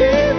带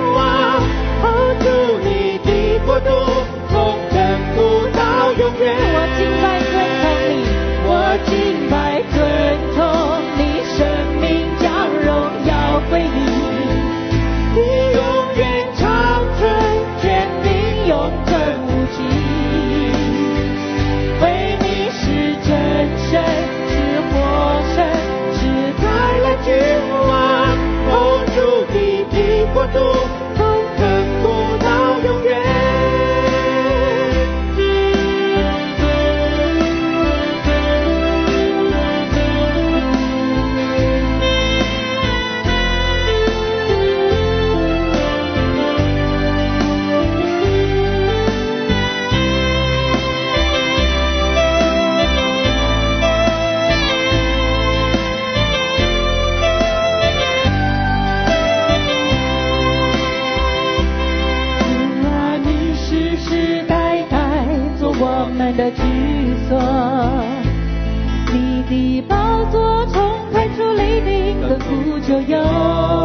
就有，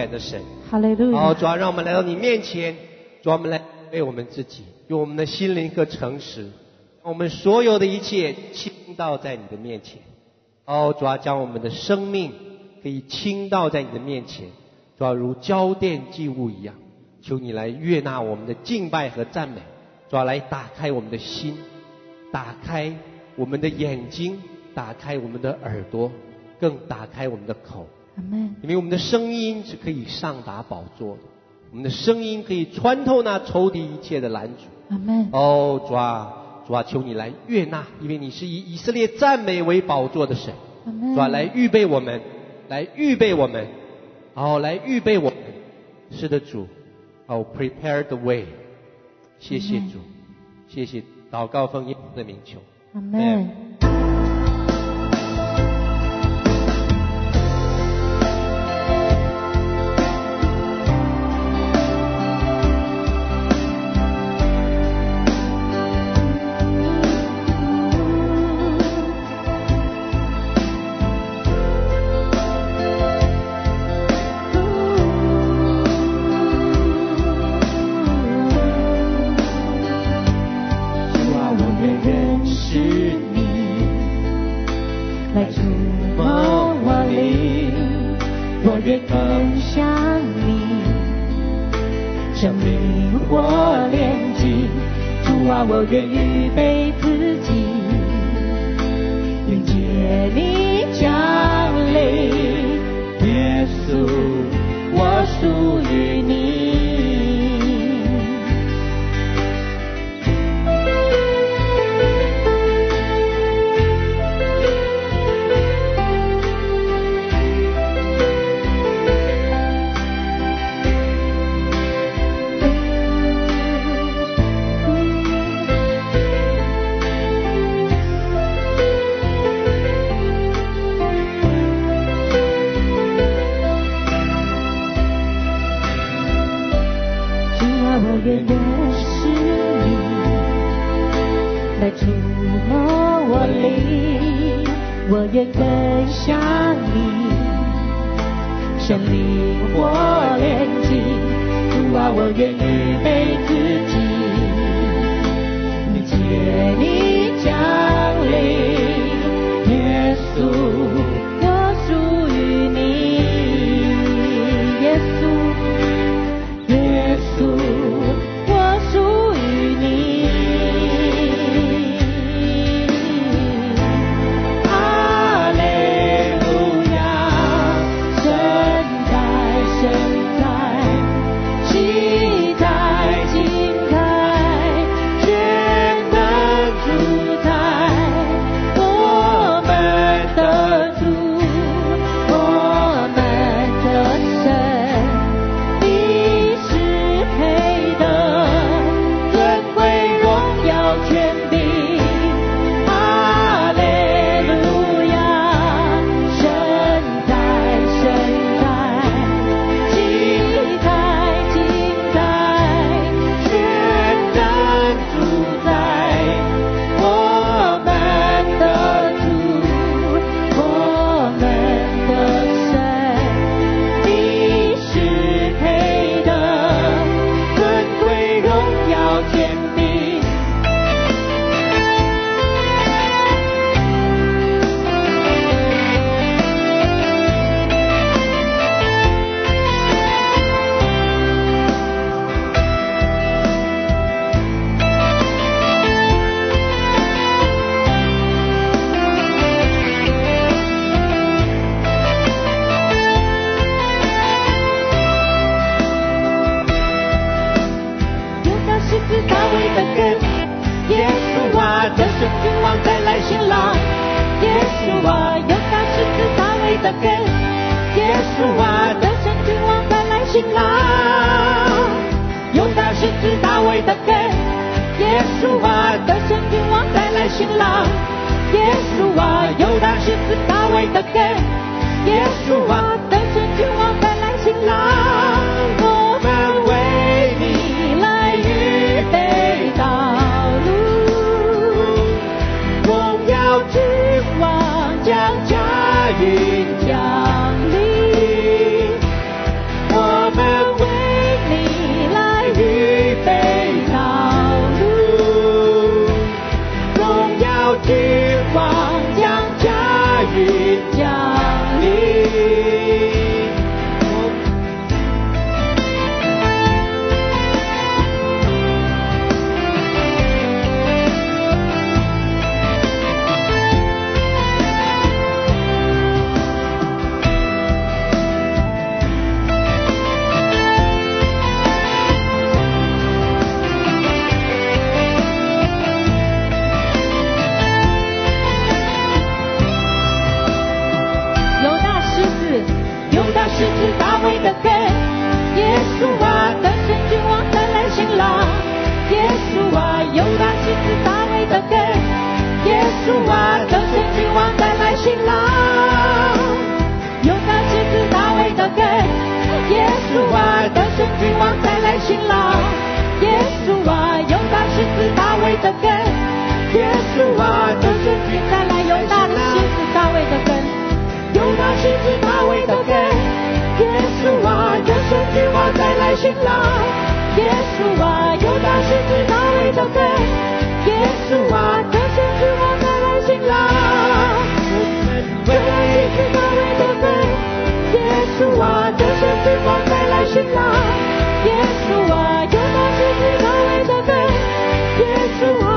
远的神。哈利路亚。好，主要，让我们来到你面前，主啊，我们来为我们自己，用我们的心灵和诚实，我们所有的一切倾倒在你的面前。哦，主要，将我们的生命可以倾倒在你的面前，主要，如交奠祭物一样，求你来悦纳我们的敬拜和赞美，主要，来打开我们的心，打开我们的眼睛，打开我们的耳朵，更打开我们的口。阿门。因为我们的声音是可以上达宝座的，我们的声音可以穿透那仇敌一切的拦阻。阿门。哦，主啊。主啊，求你来悦纳，因为你是以以色列赞美为宝座的神。主啊，来预备我们，来预备我们，好，来预备我们。是的，主，哦，prepare the way。谢谢主，谢谢，祷告奉耶稣的名求。阿门。得胜君王带来新郎耶稣啊有大狮子大卫的根耶稣啊得胜君王带来新郎有大狮子大卫的根耶稣啊得胜君王带来新郎耶稣啊有大狮子大卫的根耶稣啊得胜君王带来新郎主啊，等候君王再来新郎。用那狮子大卫的根，耶稣啊，等候君王再来新郎。耶稣啊，用那狮子大卫的根，耶稣啊，等候君王来用大狮子大卫的根，用那狮子大卫的根，耶稣啊，等候君王来新郎。耶稣啊，有大狮子大卫的根。耶稣啊，等胜之王。啦，结束啊！这次高飞的，结束啊！这次最后再来新浪，结束啊！拥抱这次高飞的分，结束啊！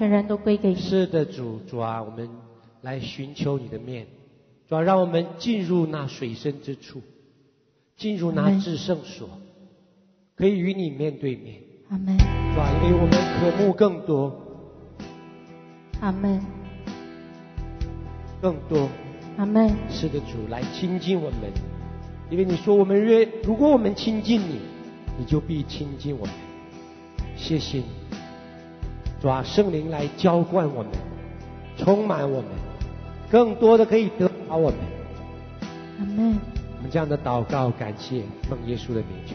全然都归给你。是的，主，主啊，我们来寻求你的面，主啊，让我们进入那水深之处，进入那至圣所，可以与你面对面。阿门，主啊，因为我们渴慕更多，阿门，更多。阿门。是的，主，来亲近我们，因为你说我们若如果我们亲近你，你就必亲近我们。谢谢你，主啊，圣灵来浇灌我们，充满我们，更多的可以得着我们。阿门。我们这样的祷告，感谢奉耶稣的名求。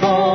fall.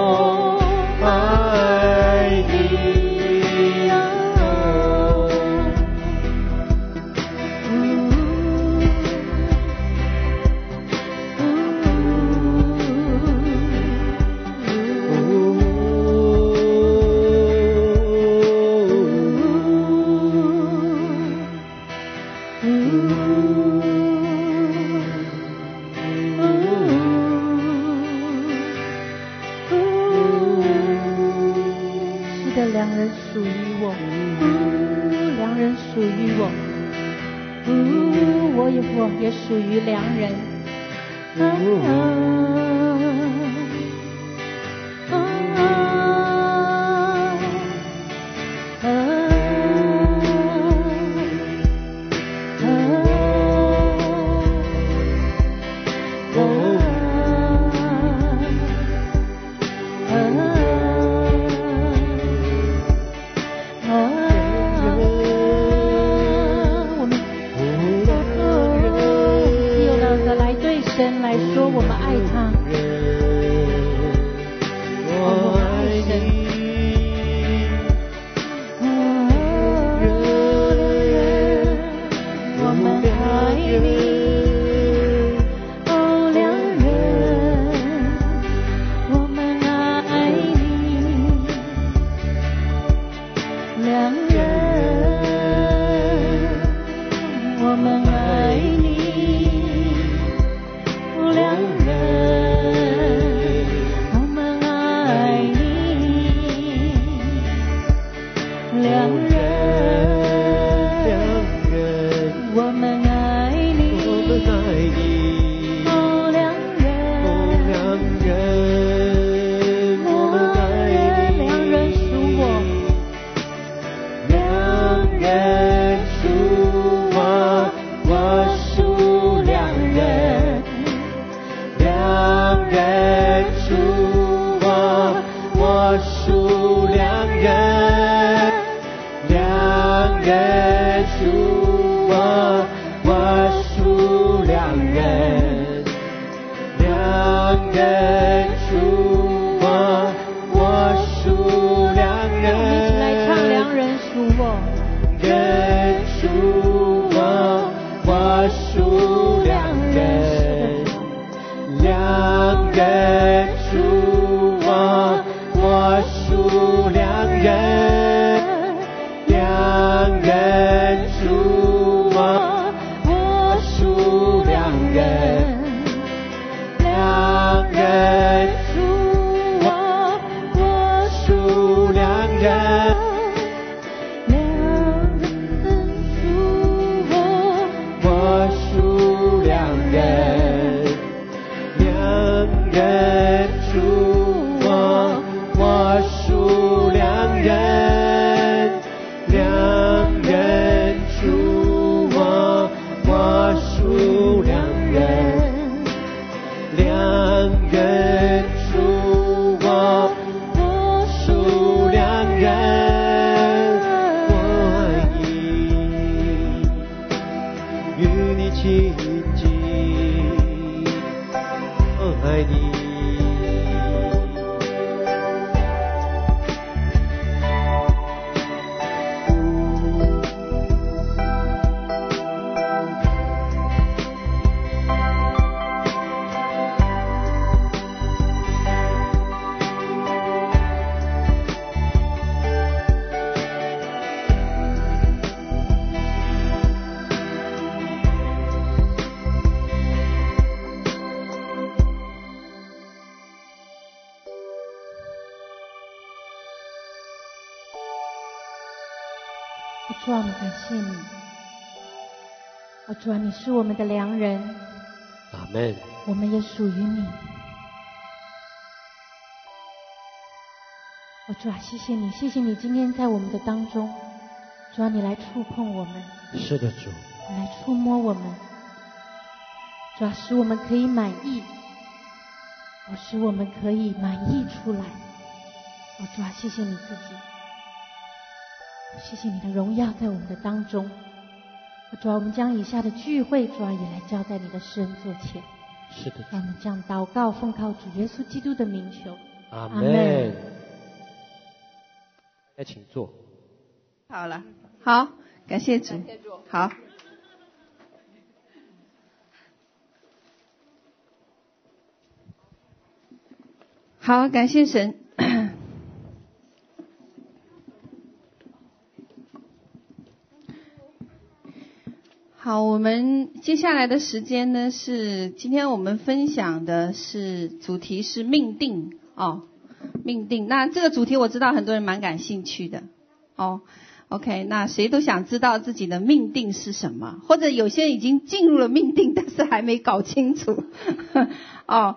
主啊，谢谢你，谢谢你今天在我们的当中，主啊，你来触碰我们。是的，主。你来触摸我们，主啊，使我们可以满意。我，使我们可以满意出来。哦，主啊，谢谢你自己。谢谢你的荣耀在我们的当中。主啊，我们将以下的聚会，主啊，也来交在你的施恩座前。是的。让我们将祷告奉靠主耶稣基督的名求。阿门。来，请坐。好了，好，感谢主。谢谢主。好。好，感谢神。好，我们接下来的时间呢，是今天我们分享的是主题是命定哦，命定。那这个主题我知道很多人蛮感兴趣的哦。OK，那谁都想知道自己的命定是什么，或者有些人已经进入了命定，但是还没搞清楚。哦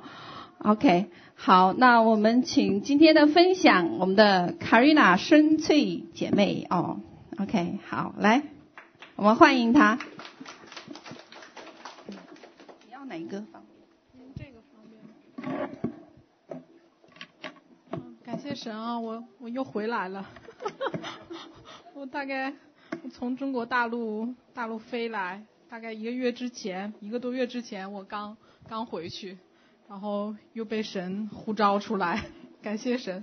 ，OK，好，那我们请今天的分享我们的 Karina 深翠姐妹哦。OK，好，来，我们欢迎她。你要哪一个方面？这个方面。嗯，感谢神啊，我我又回来了。我大概从中国大陆大陆飞来，大概一个月之前，一个多月之前，我刚刚回去，然后又被神呼召出来，感谢神。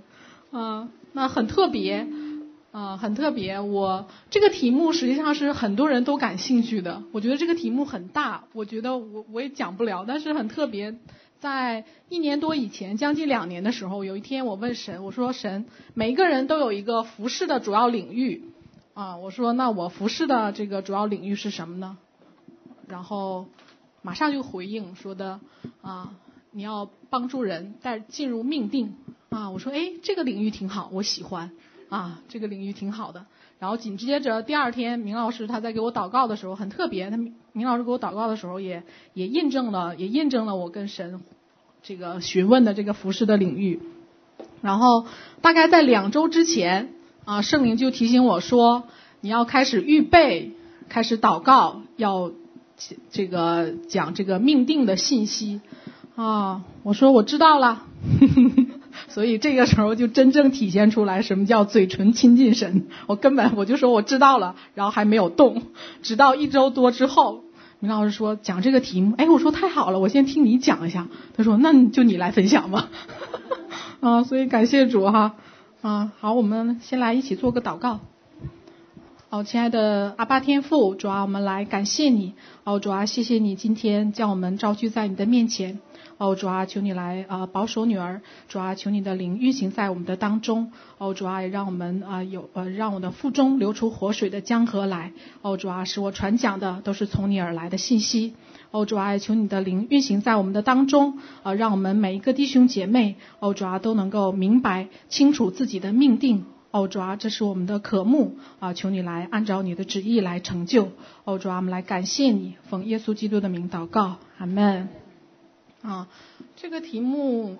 嗯，那很特别。啊、呃，很特别。我这个题目实际上是很多人都感兴趣的。我觉得这个题目很大，我觉得我我也讲不了，但是很特别。在一年多以前，将近两年的时候，有一天我问神，我说神，每一个人都有一个服侍的主要领域啊，我说那我服侍的这个主要领域是什么呢？然后马上就回应说的啊，你要帮助人带进入命定啊。我说哎，这个领域挺好，我喜欢。啊，这个领域挺好的。然后紧接着第二天，明老师他在给我祷告的时候很特别，他明老师给我祷告的时候也也印证了，也印证了我跟神这个询问的这个服侍的领域。然后大概在两周之前啊，圣灵就提醒我说，你要开始预备，开始祷告，要这个讲这个命定的信息啊。我说我知道了。所以这个时候就真正体现出来什么叫嘴唇亲近神。我根本我就说我知道了，然后还没有动，直到一周多之后，明老师说讲这个题目，哎，我说太好了，我先听你讲一下。他说那就你来分享吧。啊，所以感谢主哈。啊，好，我们先来一起做个祷告。好，亲爱的阿爸天父，主啊，我们来感谢你。哦，主啊，谢谢你今天将我们召聚在你的面前。哦，主啊，求你来啊保守女儿，主啊，求你的灵运行在我们的当中。哦，主啊，让我们啊有呃让我的腹中流出活水的江河来。哦，主啊，使我传讲的都是从你而来的信息。哦，主啊，求你的灵运行在我们的当中，啊，让我们每一个弟兄姐妹，哦，主啊，都能够明白清楚自己的命定。哦，主啊，这是我们的渴慕啊，求你来按照你的旨意来成就。哦，主啊，我们来感谢你，奉耶稣基督的名祷告，阿门。啊，这个题目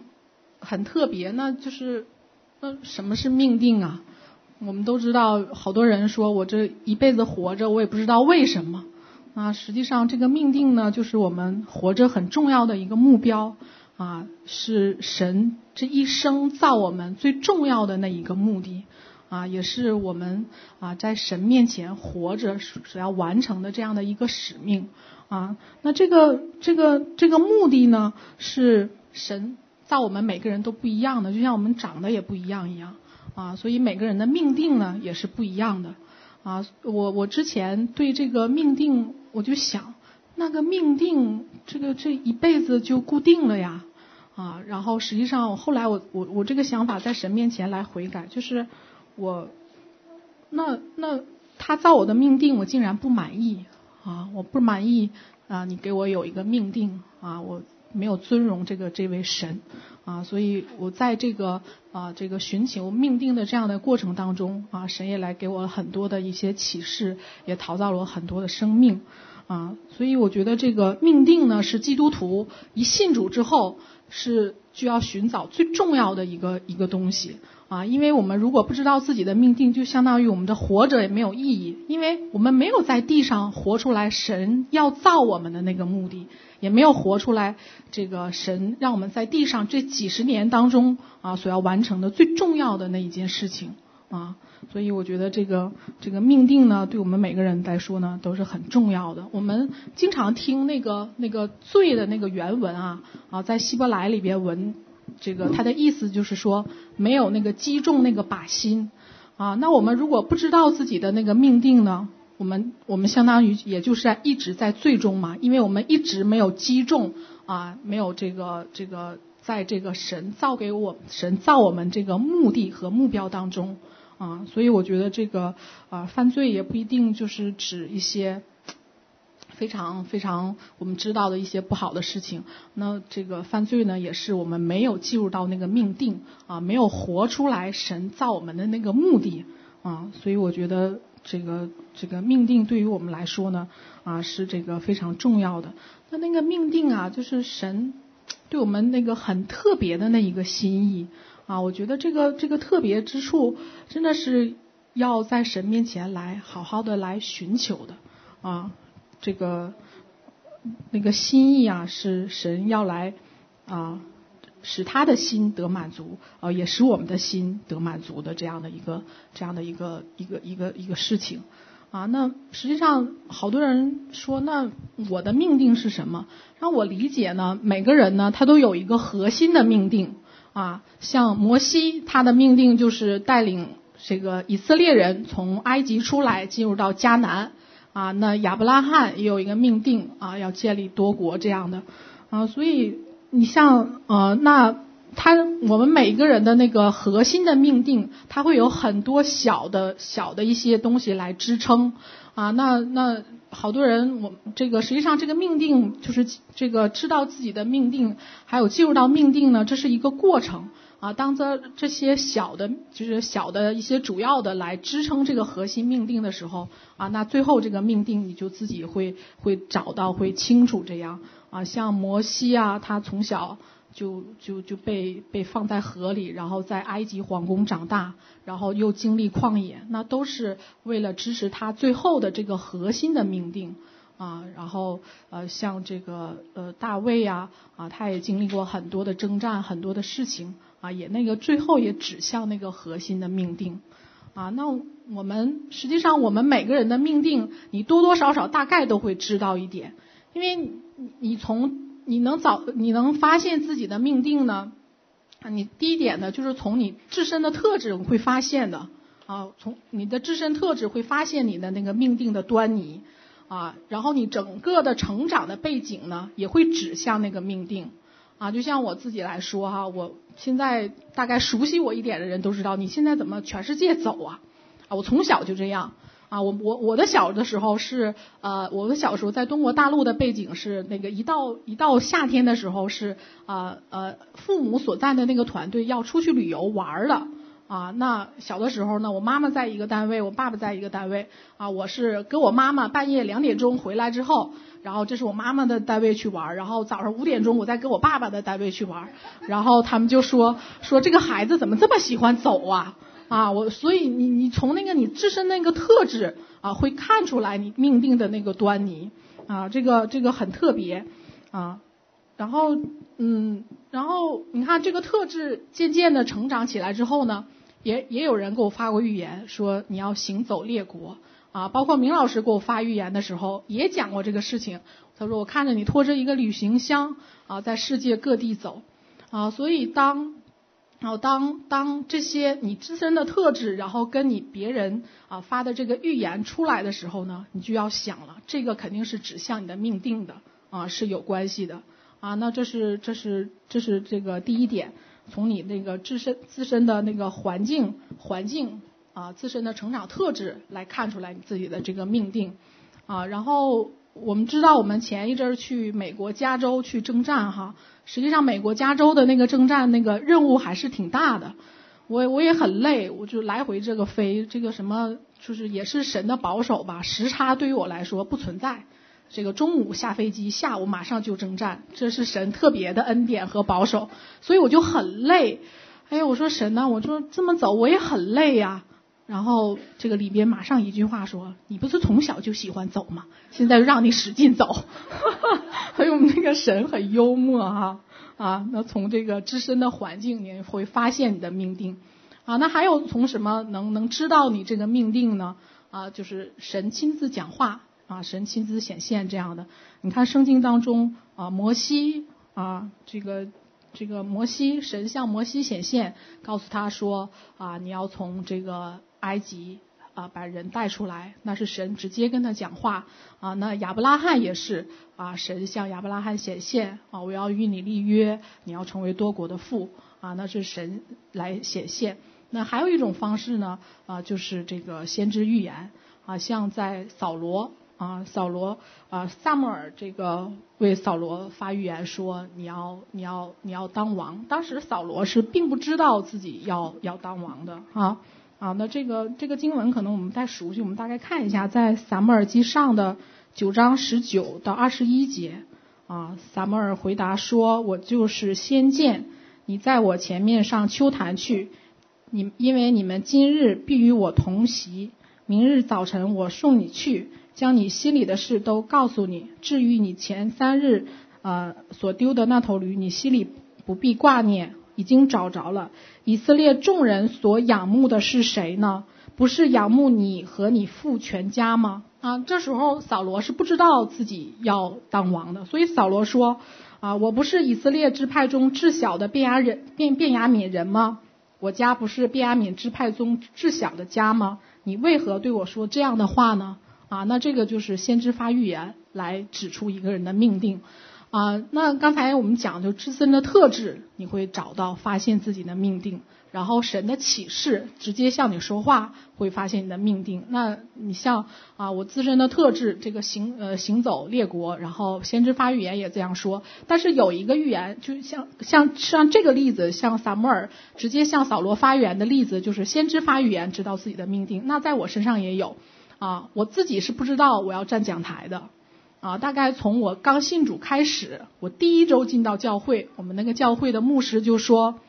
很特别，那就是，那什么是命定啊？我们都知道，好多人说我这一辈子活着，我也不知道为什么。啊，实际上这个命定呢，就是我们活着很重要的一个目标啊，是神这一生造我们最重要的那一个目的啊，也是我们啊在神面前活着所要完成的这样的一个使命。啊，那这个这个这个目的呢，是神造我们每个人都不一样的，就像我们长得也不一样一样啊，所以每个人的命定呢也是不一样的啊。我我之前对这个命定，我就想，那个命定这个这一辈子就固定了呀啊。然后实际上我后来我我我这个想法在神面前来悔改，就是我那那他造我的命定，我竟然不满意。啊，我不满意啊！你给我有一个命定啊，我没有尊荣这个这位神啊，所以我在这个啊这个寻求命定的这样的过程当中啊，神也来给我很多的一些启示，也陶造了我很多的生命啊，所以我觉得这个命定呢，是基督徒一信主之后是需要寻找最重要的一个一个东西啊，因为我们如果不知道自己的命定，就相当于我们的活着也没有意义，因为我们没有在地上活出来神要造我们的那个目的。也没有活出来，这个神让我们在地上这几十年当中啊，所要完成的最重要的那一件事情啊，所以我觉得这个这个命定呢，对我们每个人来说呢，都是很重要的。我们经常听那个那个罪的那个原文啊啊，在希伯来里边文，这个它的意思就是说没有那个击中那个靶心啊。那我们如果不知道自己的那个命定呢？我们我们相当于也就是在一直在最终嘛，因为我们一直没有击中啊，没有这个这个在这个神造给我神造我们这个目的和目标当中啊，所以我觉得这个啊犯罪也不一定就是指一些非常非常我们知道的一些不好的事情，那这个犯罪呢也是我们没有进入到那个命定啊，没有活出来神造我们的那个目的啊，所以我觉得。这个这个命定对于我们来说呢，啊是这个非常重要的。那那个命定啊，就是神对我们那个很特别的那一个心意啊。我觉得这个这个特别之处，真的是要在神面前来好好的来寻求的啊。这个那个心意啊，是神要来啊。使他的心得满足，啊，也使我们的心得满足的这样的一个这样的一个一个一个一个事情，啊，那实际上好多人说，那我的命定是什么？让我理解呢，每个人呢，他都有一个核心的命定，啊，像摩西他的命定就是带领这个以色列人从埃及出来，进入到迦南，啊，那亚伯拉罕也有一个命定，啊，要建立多国这样的，啊，所以。你像呃，那他我们每一个人的那个核心的命定，他会有很多小的小的一些东西来支撑啊。那那好多人，我这个实际上这个命定就是这个知道自己的命定，还有进入到命定呢，这是一个过程啊。当这这些小的，就是小的一些主要的来支撑这个核心命定的时候啊，那最后这个命定你就自己会会找到，会清楚这样。啊，像摩西啊，他从小就就就被被放在河里，然后在埃及皇宫长大，然后又经历旷野，那都是为了支持他最后的这个核心的命定啊。然后呃，像这个呃大卫呀啊，他也经历过很多的征战，很多的事情啊，也那个最后也指向那个核心的命定啊。那我们实际上我们每个人的命定，你多多少少大概都会知道一点，因为。你从你能找你能发现自己的命定呢？啊，你第一点呢，就是从你自身的特质会发现的啊，从你的自身特质会发现你的那个命定的端倪啊，然后你整个的成长的背景呢，也会指向那个命定啊。就像我自己来说哈，我现在大概熟悉我一点的人都知道，你现在怎么全世界走啊？啊，我从小就这样。啊，我我我的小的时候是呃，我的小时候在中国大陆的背景是那个一到一到夏天的时候是啊呃，父母所在的那个团队要出去旅游玩了啊。那小的时候呢，我妈妈在一个单位，我爸爸在一个单位啊。我是跟我妈妈半夜两点钟回来之后，然后这是我妈妈的单位去玩，然后早上五点钟我再跟我爸爸的单位去玩，然后他们就说说这个孩子怎么这么喜欢走啊？啊，我所以你你从那个你自身那个特质啊，会看出来你命定的那个端倪啊，这个这个很特别啊，然后嗯，然后你看这个特质渐渐的成长起来之后呢，也也有人给我发过预言说你要行走列国啊，包括明老师给我发预言的时候也讲过这个事情，他说我看着你拖着一个旅行箱啊，在世界各地走啊，所以当。然后当当这些你自身的特质，然后跟你别人啊发的这个预言出来的时候呢，你就要想了，这个肯定是指向你的命定的啊，是有关系的啊。那这是这是这是这个第一点，从你那个自身自身的那个环境环境啊，自身的成长特质来看出来你自己的这个命定啊。然后我们知道我们前一阵儿去美国加州去征战哈，实际上美国加州的那个征战那个任务还是挺大的，我我也很累，我就来回这个飞，这个什么就是也是神的保守吧，时差对于我来说不存在。这个中午下飞机，下午马上就征战，这是神特别的恩典和保守，所以我就很累。哎呀，我说神呢，我说这么走我也很累呀。然后这个里边马上一句话说：“你不是从小就喜欢走吗？现在让你使劲走。” 所以我们那个神很幽默哈啊。那从这个自身的环境，你会发现你的命定啊。那还有从什么能能知道你这个命定呢？啊，就是神亲自讲话。啊，神亲自显现这样的，你看圣经当中啊，摩西啊，这个这个摩西，神向摩西显现，告诉他说啊，你要从这个埃及啊把人带出来，那是神直接跟他讲话啊。那亚伯拉罕也是啊，神向亚伯拉罕显现啊，我要与你立约，你要成为多国的父啊，那是神来显现。那还有一种方式呢啊，就是这个先知预言啊，像在扫罗。啊，扫罗啊，撒母耳这个为扫罗发预言说，你要你要你要当王。当时扫罗是并不知道自己要要当王的啊啊。那这个这个经文可能我们不太熟悉，我们大概看一下，在撒母耳记上的九章十九到二十一节啊。撒母尔回答说：“我就是先见，你在我前面上丘坛去，你因为你们今日必与我同席，明日早晨我送你去。”将你心里的事都告诉你。至于你前三日、呃、所丢的那头驴，你心里不必挂念，已经找着了。以色列众人所仰慕的是谁呢？不是仰慕你和你父全家吗？啊，这时候扫罗是不知道自己要当王的，所以扫罗说：啊，我不是以色列支派中至小的便雅人便便雅悯人吗？我家不是便雅悯支派中至小的家吗？你为何对我说这样的话呢？啊，那这个就是先知发预言来指出一个人的命定，啊，那刚才我们讲就自身的特质，你会找到发现自己的命定，然后神的启示直接向你说话，会发现你的命定。那你像啊，我自身的特质，这个行呃行走列国，然后先知发预言也这样说。但是有一个预言，就像像像这个例子，像撒母耳直接向扫罗发预言的例子，就是先知发预言知道自己的命定。那在我身上也有。啊，我自己是不知道我要站讲台的，啊，大概从我刚信主开始，我第一周进到教会，我们那个教会的牧师就说，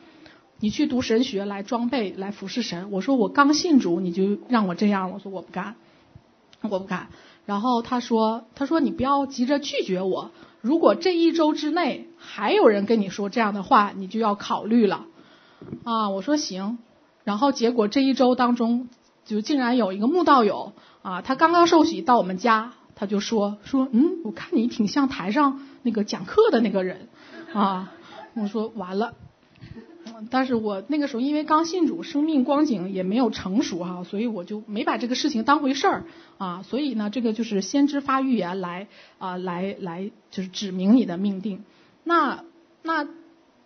你去读神学来装备来服侍神。我说我刚信主，你就让我这样，我说我不干，我不干。然后他说，他说你不要急着拒绝我，如果这一周之内还有人跟你说这样的话，你就要考虑了。啊，我说行。然后结果这一周当中，就竟然有一个慕道友。啊，他刚刚受洗到我们家，他就说说，嗯，我看你挺像台上那个讲课的那个人，啊，我说完了，但是我那个时候因为刚信主，生命光景也没有成熟哈、所以我就没把这个事情当回事儿啊，所以呢，这个就是先知发预言来啊，来来就是指明你的命定，那那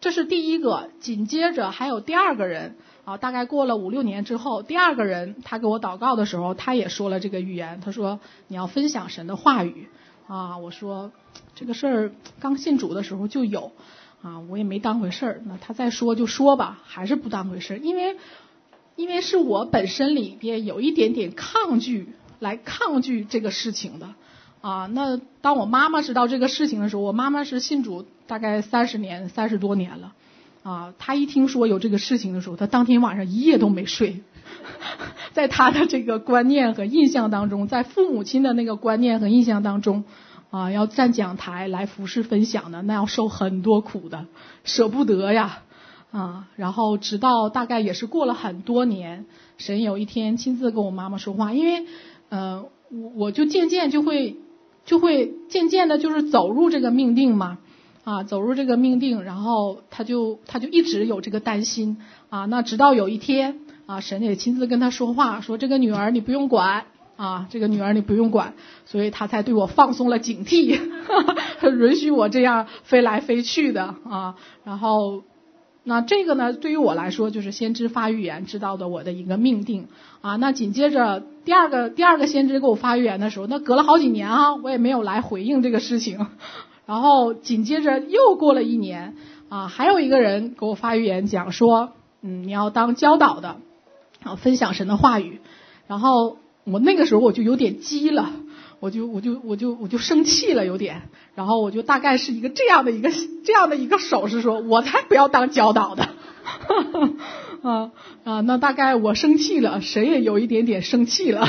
这是第一个，紧接着还有第二个人。啊，大概过了五六年之后，第二个人他给我祷告的时候，他也说了这个预言。他说你要分享神的话语啊。我说这个事儿刚信主的时候就有啊，我也没当回事儿。那他再说就说吧，还是不当回事儿，因为因为是我本身里边有一点点抗拒，来抗拒这个事情的啊。那当我妈妈知道这个事情的时候，我妈妈是信主大概三十年，三十多年了。啊，他一听说有这个事情的时候，他当天晚上一夜都没睡。在他的这个观念和印象当中，在父母亲的那个观念和印象当中，啊，要站讲台来服侍分享的，那要受很多苦的，舍不得呀，啊，然后直到大概也是过了很多年，神有一天亲自跟我妈妈说话，因为，呃，我我就渐渐就会就会渐渐的，就是走入这个命定嘛。啊，走入这个命定，然后他就他就一直有这个担心啊。那直到有一天啊，神也亲自跟他说话，说这个女儿你不用管啊，这个女儿你不用管，所以他才对我放松了警惕，呵呵，允许我这样飞来飞去的啊。然后那这个呢，对于我来说就是先知发预言知道的我的一个命定啊。那紧接着第二个第二个先知给我发预言的时候，那隔了好几年啊，我也没有来回应这个事情。然后紧接着又过了一年啊，还有一个人给我发预言讲说，嗯，你要当教导的，啊，分享神的话语。然后我那个时候我就有点急了。我就我就我就我就生气了，有点，然后我就大概是一个这样的一个这样的一个手势，说我才不要当教导的，啊啊，那大概我生气了，谁也有一点点生气了，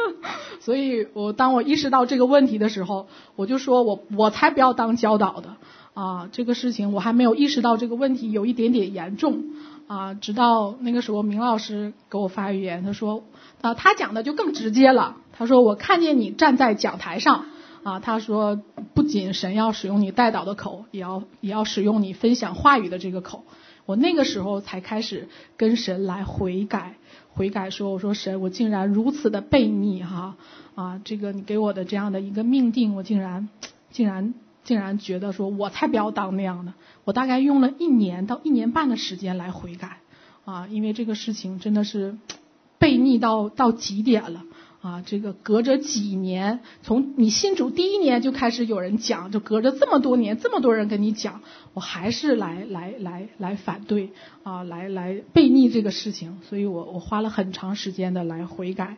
所以我当我意识到这个问题的时候，我就说我我才不要当教导的，啊，这个事情我还没有意识到这个问题有一点点严重，啊，直到那个时候明老师给我发语言，他说啊，他讲的就更直接了。他说：“我看见你站在讲台上，啊，他说不仅神要使用你带导的口，也要也要使用你分享话语的这个口。我那个时候才开始跟神来悔改，悔改说，我说神，我竟然如此的悖逆哈，啊，这个你给我的这样的一个命定，我竟然竟然竟然觉得说我才不要当那样的。我大概用了一年到一年半的时间来悔改，啊，因为这个事情真的是悖逆到到极点了。”啊，这个隔着几年，从你信主第一年就开始有人讲，就隔着这么多年，这么多人跟你讲，我还是来来来来反对啊，来来背逆这个事情，所以我我花了很长时间的来悔改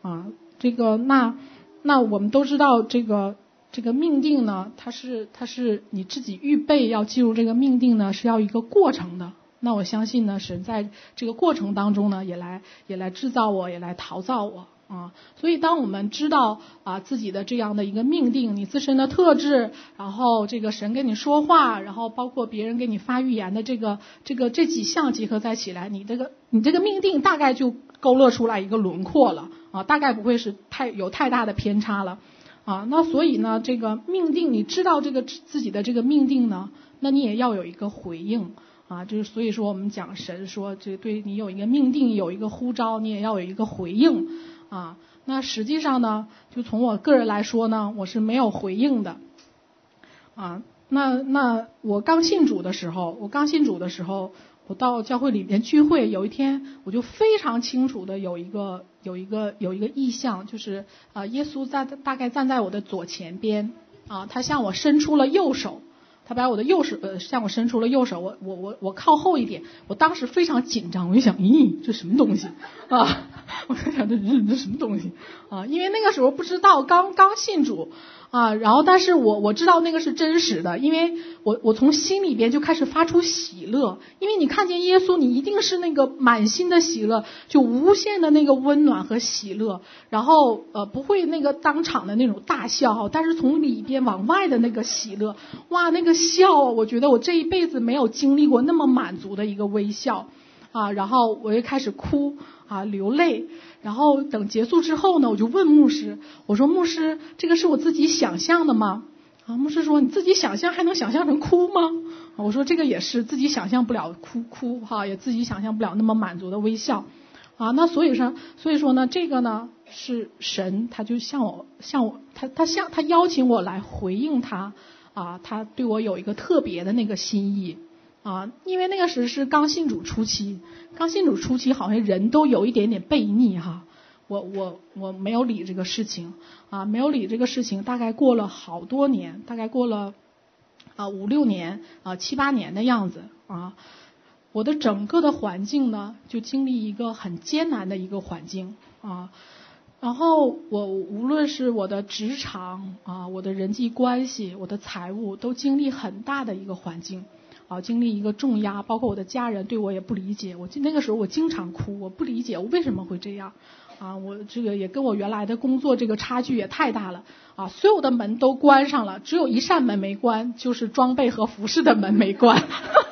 啊。这个那那我们都知道，这个这个命定呢，它是它是你自己预备要进入这个命定呢，是要一个过程的。那我相信呢，神在这个过程当中呢，也来也来制造我，也来陶造我。啊，所以当我们知道啊自己的这样的一个命定，你自身的特质，然后这个神跟你说话，然后包括别人给你发预言的这个这个这几项结合在起来，你这个你这个命定大概就勾勒出来一个轮廓了啊，大概不会是太有太大的偏差了啊。那所以呢，这个命定你知道这个自己的这个命定呢，那你也要有一个回应啊，就是所以说我们讲神说这对你有一个命定，有一个呼召，你也要有一个回应。啊，那实际上呢，就从我个人来说呢，我是没有回应的。啊，那那我刚信主的时候，我刚信主的时候，我到教会里面聚会，有一天我就非常清楚的有一个有一个有一个意象，就是啊，耶稣在大概站在我的左前边，啊，他向我伸出了右手。他把我的右手呃向我伸出了右手，我我我我靠后一点，我当时非常紧张，我就想，咦，这什么东西啊？我就想这这这什么东西啊？因为那个时候不知道，刚刚信主。啊，然后但是我我知道那个是真实的，因为我我从心里边就开始发出喜乐，因为你看见耶稣，你一定是那个满心的喜乐，就无限的那个温暖和喜乐，然后呃不会那个当场的那种大笑，但是从里边往外的那个喜乐，哇，那个笑，我觉得我这一辈子没有经历过那么满足的一个微笑，啊，然后我又开始哭啊流泪。然后等结束之后呢，我就问牧师，我说牧师，这个是我自己想象的吗？啊，牧师说你自己想象还能想象成哭吗？我说这个也是自己想象不了哭哭哈，也自己想象不了那么满足的微笑啊。那所以说，所以说呢，这个呢是神，他就向我向我他他向他邀请我来回应他啊，他对我有一个特别的那个心意。啊，因为那个时候是刚信主初期，刚信主初期好像人都有一点点悖逆哈，我我我没有理这个事情啊，没有理这个事情，大概过了好多年，大概过了啊五六年啊七八年的样子啊，我的整个的环境呢就经历一个很艰难的一个环境啊，然后我无论是我的职场啊，我的人际关系，我的财务都经历很大的一个环境。啊，经历一个重压，包括我的家人对我也不理解。我那个时候我经常哭，我不理解我为什么会这样。啊，我这个也跟我原来的工作这个差距也太大了。啊，所有的门都关上了，只有一扇门没关，就是装备和服饰的门没关。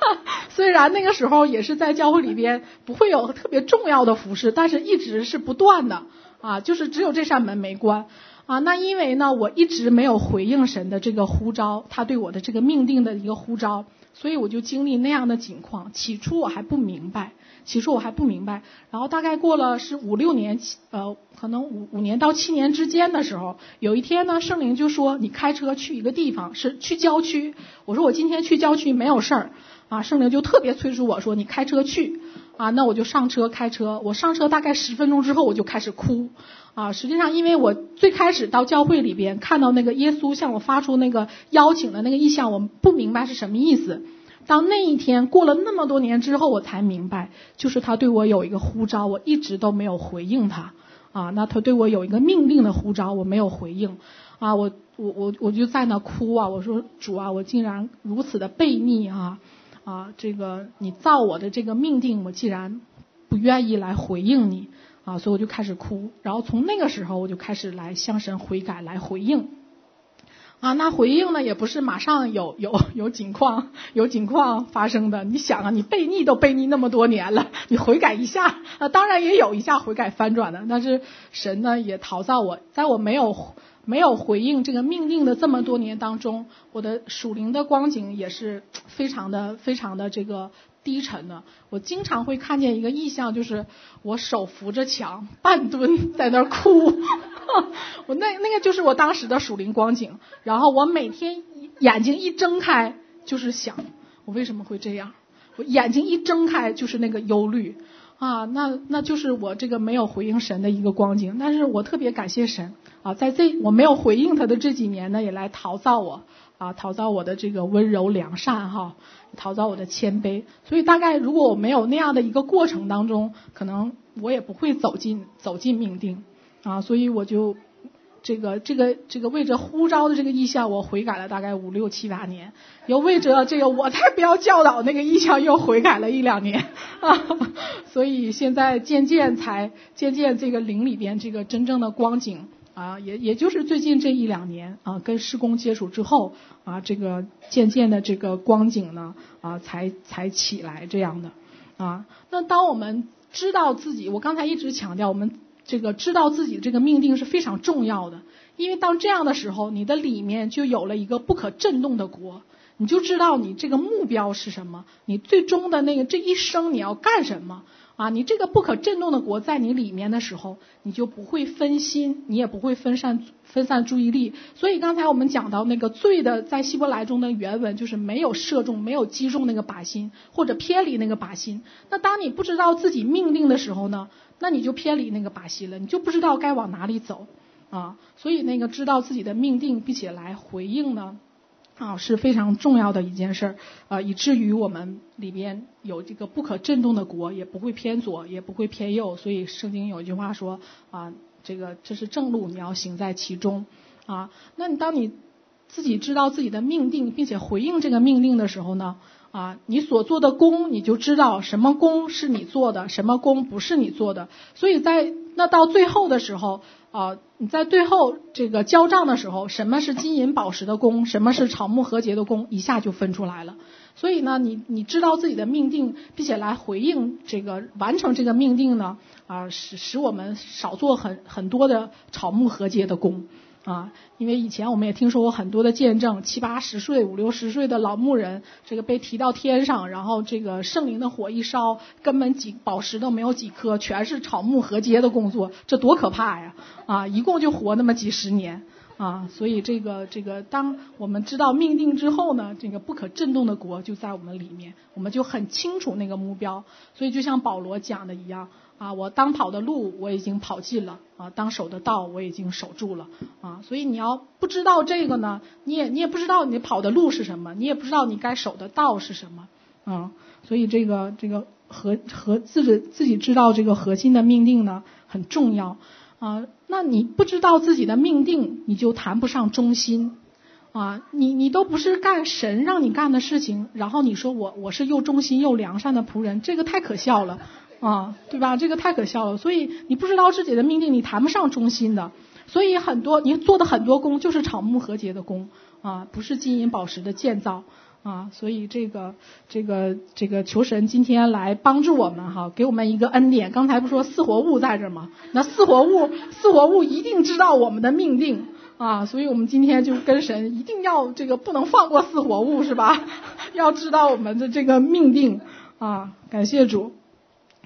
虽然那个时候也是在教会里边不会有特别重要的服饰，但是一直是不断的。啊，就是只有这扇门没关。啊，那因为呢，我一直没有回应神的这个呼召，他对我的这个命定的一个呼召。所以我就经历那样的境况，起初我还不明白，起初我还不明白，然后大概过了是五六年，呃，可能五五年到七年之间的时候，有一天呢，圣灵就说你开车去一个地方，是去郊区。我说我今天去郊区没有事儿，啊，圣灵就特别催促我说：“你开车去。”啊，那我就上车开车。我上车大概十分钟之后，我就开始哭。啊，实际上因为我最开始到教会里边看到那个耶稣向我发出那个邀请的那个意向，我不明白是什么意思。到那一天过了那么多年之后，我才明白，就是他对我有一个呼召，我一直都没有回应他。啊，那他对我有一个命令的呼召，我没有回应。啊，我我我我就在那哭啊，我说主啊，我竟然如此的悖逆啊！啊，这个你造我的这个命定，我既然不愿意来回应你啊，所以我就开始哭。然后从那个时候我就开始来向神悔改，来回应。啊，那回应呢也不是马上有有有景况有景况发生的。你想啊，你悖逆都悖逆那么多年了，你悔改一下啊，当然也有一下悔改翻转的。但是神呢也陶造我，在我没有。没有回应这个命令的这么多年当中，我的属灵的光景也是非常的、非常的这个低沉的。我经常会看见一个意象，就是我手扶着墙，半蹲在那儿哭。我那那个就是我当时的属灵光景。然后我每天眼睛一睁开，就是想我为什么会这样？我眼睛一睁开就是那个忧虑啊，那那就是我这个没有回应神的一个光景。但是我特别感谢神。啊，在这我没有回应他的这几年呢，也来陶造我啊，陶造我的这个温柔良善哈，陶造我的谦卑。所以大概如果我没有那样的一个过程当中，可能我也不会走进走进命定啊。所以我就这个这个这个为着呼召的这个意向，我悔改了大概五六七八年，又为着这个我才不要教导那个意向，又悔改了一两年啊。所以现在渐渐才渐渐这个灵里边这个真正的光景。啊，也也就是最近这一两年啊，跟施工接触之后啊，这个渐渐的这个光景呢啊，才才起来这样的啊。那当我们知道自己，我刚才一直强调，我们这个知道自己这个命定是非常重要的，因为当这样的时候，你的里面就有了一个不可震动的国，你就知道你这个目标是什么，你最终的那个这一生你要干什么。啊，你这个不可震动的国在你里面的时候，你就不会分心，你也不会分散分散注意力。所以刚才我们讲到那个罪的，在希伯来中的原文就是没有射中，没有击中那个靶心，或者偏离那个靶心。那当你不知道自己命定的时候呢，那你就偏离那个靶心了，你就不知道该往哪里走啊。所以那个知道自己的命定，并且来回应呢。啊，是非常重要的一件事儿，啊，以至于我们里边有这个不可震动的国，也不会偏左，也不会偏右。所以圣经有一句话说，啊，这个这是正路，你要行在其中。啊，那你当你自己知道自己的命定，并且回应这个命令的时候呢，啊，你所做的功，你就知道什么功是你做的，什么功不是你做的。所以在那到最后的时候。啊，你在最后这个交账的时候，什么是金银宝石的工，什么是草木和结的工，一下就分出来了。所以呢，你你知道自己的命定，并且来回应这个完成这个命定呢，啊，使使我们少做很很多的草木和结的工。啊，因为以前我们也听说过很多的见证，七八十岁、五六十岁的老牧人，这个被提到天上，然后这个圣灵的火一烧，根本几宝石都没有几颗，全是草木禾秸的工作，这多可怕呀！啊，一共就活那么几十年啊，所以这个这个，当我们知道命定之后呢，这个不可震动的国就在我们里面，我们就很清楚那个目标。所以就像保罗讲的一样。啊，我当跑的路我已经跑尽了啊，当守的道我已经守住了啊，所以你要不知道这个呢，你也你也不知道你跑的路是什么，你也不知道你该守的道是什么啊，所以这个这个核核自己自己知道这个核心的命定呢很重要啊，那你不知道自己的命定，你就谈不上忠心啊，你你都不是干神让你干的事情，然后你说我我是又忠心又良善的仆人，这个太可笑了。啊，对吧？这个太可笑了。所以你不知道自己的命定，你谈不上忠心的。所以很多你做的很多工就是草木禾秸的工啊，不是金银宝石的建造啊。所以这个这个这个求神今天来帮助我们哈，给我们一个恩典。刚才不说四活物在这吗？那四活物四活物一定知道我们的命定啊。所以我们今天就跟神一定要这个不能放过四活物是吧？要知道我们的这个命定啊。感谢主。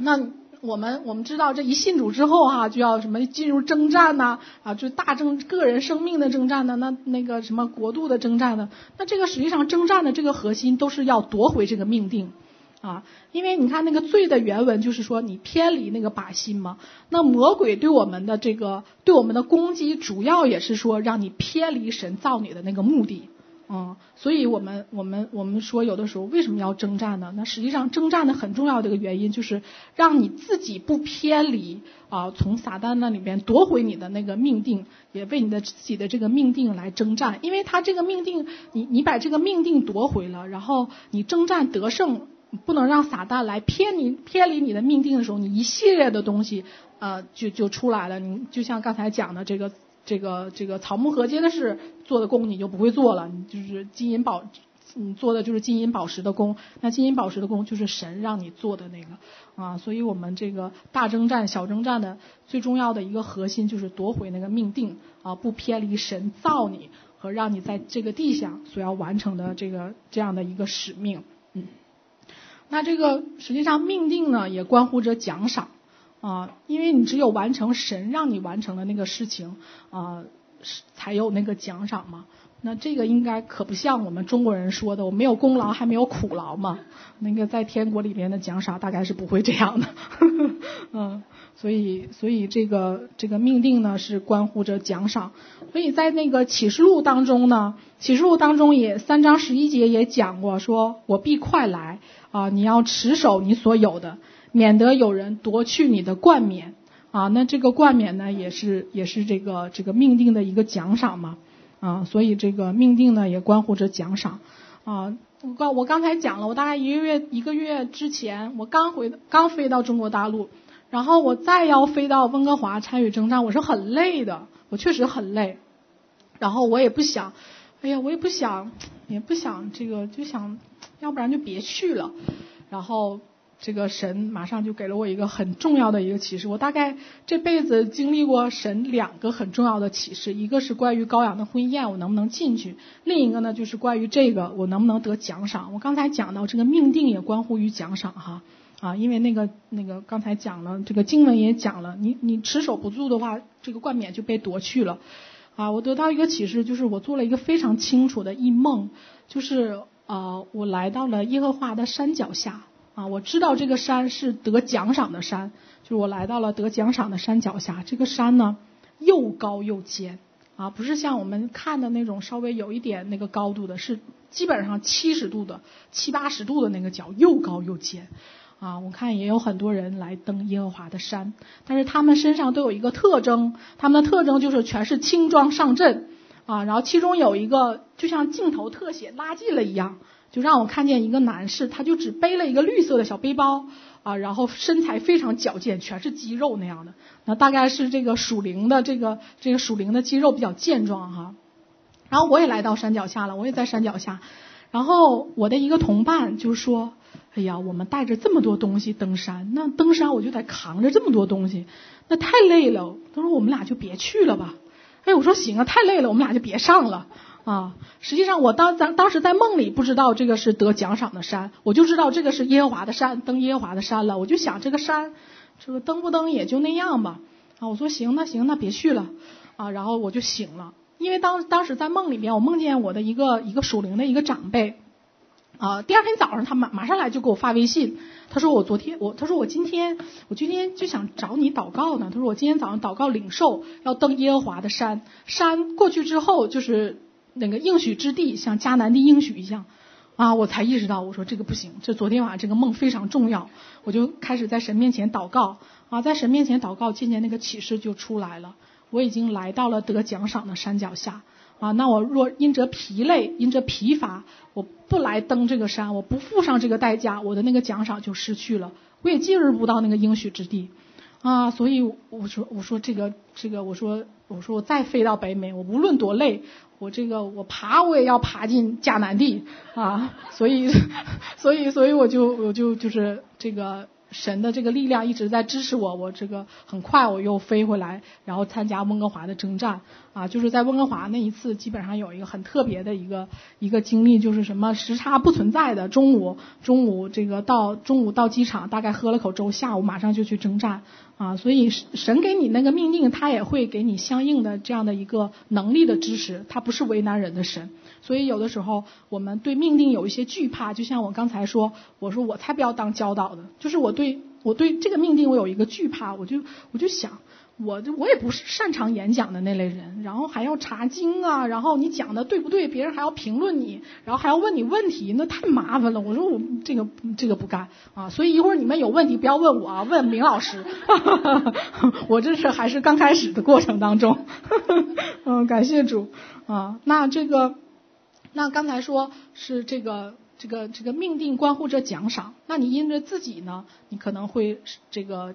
那我们我们知道这一信主之后哈、就要什么进入征战呐啊，就大征个人生命的征战呢，那那个什么国度的征战呢？那这个实际上征战的这个核心都是要夺回这个命定啊，因为你看那个罪的原文就是说你偏离那个靶心嘛，那魔鬼对我们的这个对我们的攻击，主要也是说让你偏离神造你的那个目的。嗯，所以我们我们我们说有的时候为什么要征战呢？那实际上征战的很重要的一个原因就是让你自己不偏离啊，从撒旦那里边夺回你的那个命定，也为你的自己的这个命定来征战。因为他这个命定，你你把这个命定夺回了，然后你征战得胜，不能让撒旦来偏离偏离你的命定的时候，你一系列的东西呃就就出来了。你就像刚才讲的这个。这个这个草木合接的事做的工你就不会做了，你就是金银宝，你做的就是金银宝石的工，那金银宝石的工就是神让你做的那个啊，所以我们这个大征战、小征战的最重要的一个核心就是夺回那个命定啊，不偏离神造你和让你在这个地上所要完成的这个这样的一个使命，嗯，那这个实际上命定呢也关乎着奖赏。啊，因为你只有完成神让你完成的那个事情，啊，才有那个奖赏嘛。那这个应该可不像我们中国人说的，我没有功劳还没有苦劳嘛。那个在天国里面的奖赏大概是不会这样的。嗯，所以所以这个这个命定呢是关乎着奖赏。所以在那个启示录当中呢，启示录当中也三章十一节也讲过，说我必快来啊，你要持守你所有的。免得有人夺去你的冠冕啊，那这个冠冕呢，也是也是这个这个命定的一个奖赏嘛啊，所以这个命定呢也关乎着奖赏啊。我刚我刚才讲了，我大概一个月一个月之前，我刚回刚飞到中国大陆，然后我再要飞到温哥华参与征战，我是很累的，我确实很累，然后我也不想，哎呀，我也不想，也不想这个，就想要不然就别去了，然后。这个神马上就给了我一个很重要的一个启示。我大概这辈子经历过神两个很重要的启示，一个是关于羔羊的婚宴，我能不能进去；另一个呢，就是关于这个我能不能得奖赏。我刚才讲到这个命定也关乎于奖赏哈啊，因为那个那个刚才讲了，这个经文也讲了，你你持守不住的话，这个冠冕就被夺去了啊。我得到一个启示，就是我做了一个非常清楚的一梦，就是啊，我来到了耶和华的山脚下。啊，我知道这个山是得奖赏的山，就是我来到了得奖赏的山脚下。这个山呢，又高又尖，啊，不是像我们看的那种稍微有一点那个高度的，是基本上七十度的、七八十度的那个角，又高又尖。啊，我看也有很多人来登耶和华的山，但是他们身上都有一个特征，他们的特征就是全是轻装上阵，啊，然后其中有一个就像镜头特写拉近了一样。就让我看见一个男士，他就只背了一个绿色的小背包啊，然后身材非常矫健，全是肌肉那样的。那大概是这个属灵的这个这个属灵的肌肉比较健壮哈。然后我也来到山脚下了，我也在山脚下。然后我的一个同伴就说：“哎呀，我们带着这么多东西登山，那登山我就得扛着这么多东西，那太累了。”他说：“我们俩就别去了吧。”哎，我说：“行啊，太累了，我们俩就别上了。”啊，实际上我当咱当时在梦里不知道这个是得奖赏的山，我就知道这个是耶和华的山，登耶和华的山了。我就想这个山，这个登不登也就那样吧。啊，我说行，那行，那别去了。啊，然后我就醒了，因为当当时在梦里面，我梦见我的一个一个属灵的一个长辈。啊，第二天早上他马马上来就给我发微信，他说我昨天我他说我今天我今天就想找你祷告呢。他说我今天早上祷告领受要登耶和华的山，山过去之后就是。那个应许之地像迦南地应许一样，啊，我才意识到，我说这个不行，这昨天晚上这个梦非常重要，我就开始在神面前祷告，啊，在神面前祷告，渐渐那个启示就出来了，我已经来到了得奖赏的山脚下，啊，那我若因着疲累，因着疲乏，我不来登这个山，我不付上这个代价，我的那个奖赏就失去了，我也进入不到那个应许之地，啊，所以我说，我说这个这个，我说我说我再飞到北美，我无论多累。我这个我爬我也要爬进迦南地啊，所以 所以所以我就我就就是这个神的这个力量一直在支持我，我这个很快我又飞回来，然后参加温哥华的征战啊，就是在温哥华那一次，基本上有一个很特别的一个一个经历，就是什么时差不存在的，中午中午这个到中午到机场，大概喝了口粥，下午马上就去征战啊，所以神给你那个命令，他也会给你相应的这样的一个能力的支持，他不是为难人的神，所以有的时候我们对命令有一些惧怕，就像我刚才说，我说我才不要当教导的，就是我。对我对这个命令我有一个惧怕，我就我就想，我我也不是擅长演讲的那类人，然后还要查经啊，然后你讲的对不对，别人还要评论你，然后还要问你问题，那太麻烦了。我说我这个这个不干啊，所以一会儿你们有问题不要问我啊，问明老师。我这是还是刚开始的过程当中，嗯，感谢主啊。那这个，那刚才说是这个。这个这个命定关乎着奖赏，那你因着自己呢，你可能会这个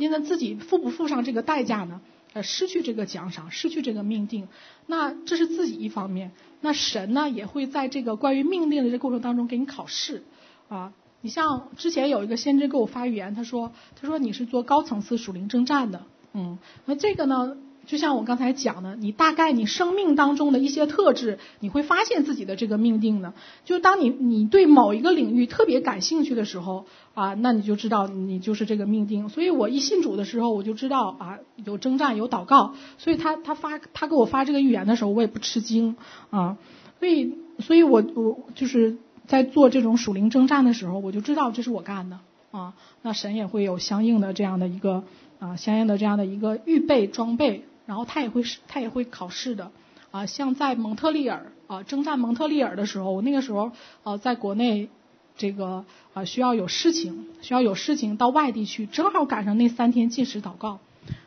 因为自己付不付上这个代价呢，呃，失去这个奖赏，失去这个命定。那这是自己一方面，那神呢也会在这个关于命令的这过程当中给你考试啊。你像之前有一个先知给我发预言，他说他说你是做高层次属灵征战的，嗯，那这个呢？就像我刚才讲的，你大概你生命当中的一些特质，你会发现自己的这个命定的。就当你你对某一个领域特别感兴趣的时候啊，那你就知道你就是这个命定。所以我一信主的时候，我就知道啊，有征战有祷告。所以他他发他给我发这个预言的时候，我也不吃惊啊。所以所以我我就是在做这种属灵征战的时候，我就知道这是我干的啊。那神也会有相应的这样的一个啊，相应的这样的一个预备装备。然后他也会他也会考试的，啊，像在蒙特利尔啊征战蒙特利尔的时候，我那个时候呃在国内这个啊需要有事情，需要有事情到外地去，正好赶上那三天禁食祷告，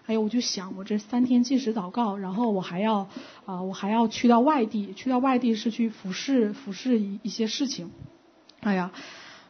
哎呦我就想我这三天禁食祷告，然后我还要啊我还要去到外地，去到外地是去服侍服侍一一些事情，哎呀。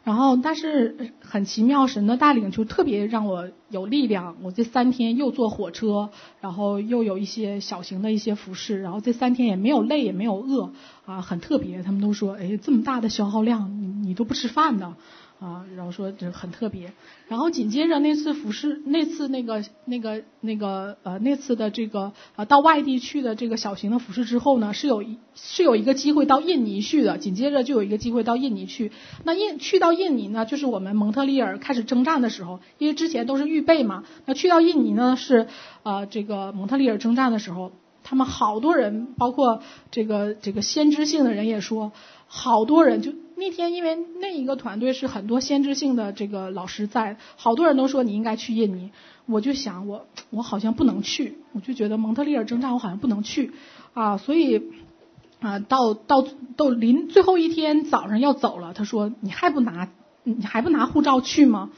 然后，但是很奇妙，神的带领就特别让我有力量。我这三天又坐火车，然后又有一些小型的一些服饰，然后这三天也没有累，也没有饿，啊，很特别。他们都说，哎，这么大的消耗量，你你都不吃饭呢？啊，然后说这很特别，然后紧接着那次服侍，那次那个那个那个呃那次的这个呃到外地去的这个小型的服侍之后呢，是有一是有一个机会到印尼去的，紧接着就有一个机会到印尼去。那印去到印尼呢，就是我们蒙特利尔开始征战的时候，因为之前都是预备嘛。那去到印尼呢，是呃这个蒙特利尔征战的时候，他们好多人，包括这个这个先知性的人也说，好多人就。那天因为那一个团队是很多先知性的这个老师在，好多人都说你应该去印尼，我就想我我好像不能去，我就觉得蒙特利尔征战我好像不能去啊，所以啊到到到临最后一天早上要走了，他说你还不拿你还不拿护照去吗？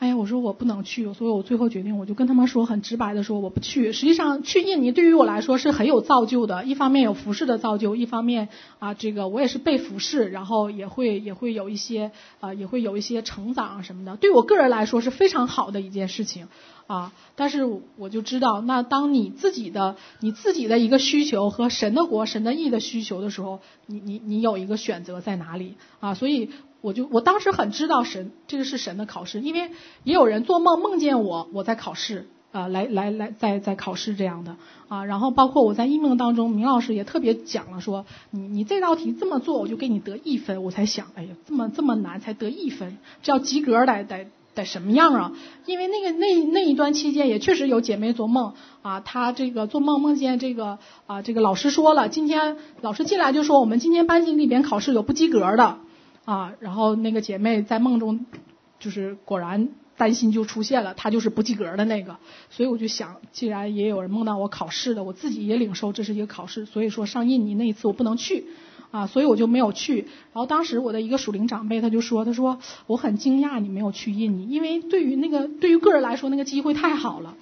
哎呀，我说我不能去，所以我最后决定，我就跟他们说，很直白的说我不去。实际上去印尼对于我来说是很有造就的，一方面有服饰的造就，一方面啊，这个我也是被服饰，然后也会也会有一些啊，也会有一些成长什么的，对我个人来说是非常好的一件事情。啊，但是我就知道，那当你自己的你自己的一个需求和神的国、神的义的需求的时候，你你你有一个选择在哪里啊？所以我就我当时很知道神这个是神的考试，因为也有人做梦梦见我我在考试啊，来来来在在考试这样的啊，然后包括我在异梦当中，明老师也特别讲了说，你你这道题这么做，我就给你得一分，我才想，哎呀，这么这么难才得一分，这要及格得得。得什么样啊？因为那个那那一段期间也确实有姐妹做梦啊，她这个做梦梦见这个啊，这个老师说了，今天老师进来就说我们今天班级里边考试有不及格的啊，然后那个姐妹在梦中就是果然担心就出现了，她就是不及格的那个，所以我就想，既然也有人梦到我考试的，我自己也领受这是一个考试，所以说上印尼那一次我不能去。啊，所以我就没有去。然后当时我的一个属灵长辈他就说：“他说我很惊讶你没有去印尼，因为对于那个对于个人来说那个机会太好了。”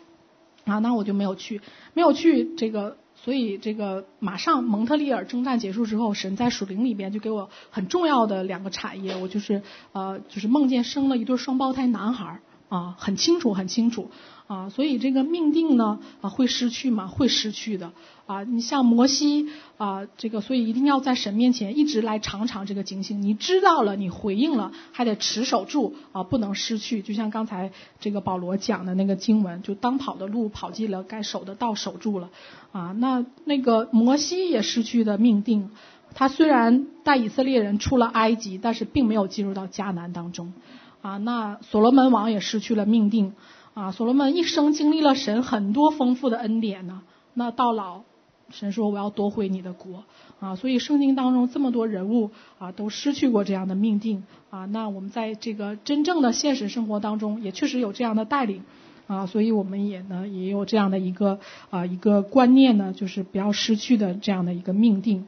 啊，那我就没有去，没有去这个。所以这个马上蒙特利尔征战结束之后，神在属灵里边就给我很重要的两个产业，我就是呃就是梦见生了一对双胞胎男孩。啊，很清楚，很清楚。啊，所以这个命定呢，啊，会失去吗？会失去的。啊，你像摩西啊，这个所以一定要在神面前一直来尝尝这个警醒。你知道了，你回应了，还得持守住啊，不能失去。就像刚才这个保罗讲的那个经文，就当跑的路跑尽了，该守的道守住了。啊，那那个摩西也失去的命定，他虽然带以色列人出了埃及，但是并没有进入到迦南当中。啊，那所罗门王也失去了命定。啊，所罗门一生经历了神很多丰富的恩典呢。那到老，神说我要夺回你的国。啊，所以圣经当中这么多人物啊，都失去过这样的命定。啊，那我们在这个真正的现实生活当中，也确实有这样的带领。啊，所以我们也呢也有这样的一个啊一个观念呢，就是不要失去的这样的一个命定。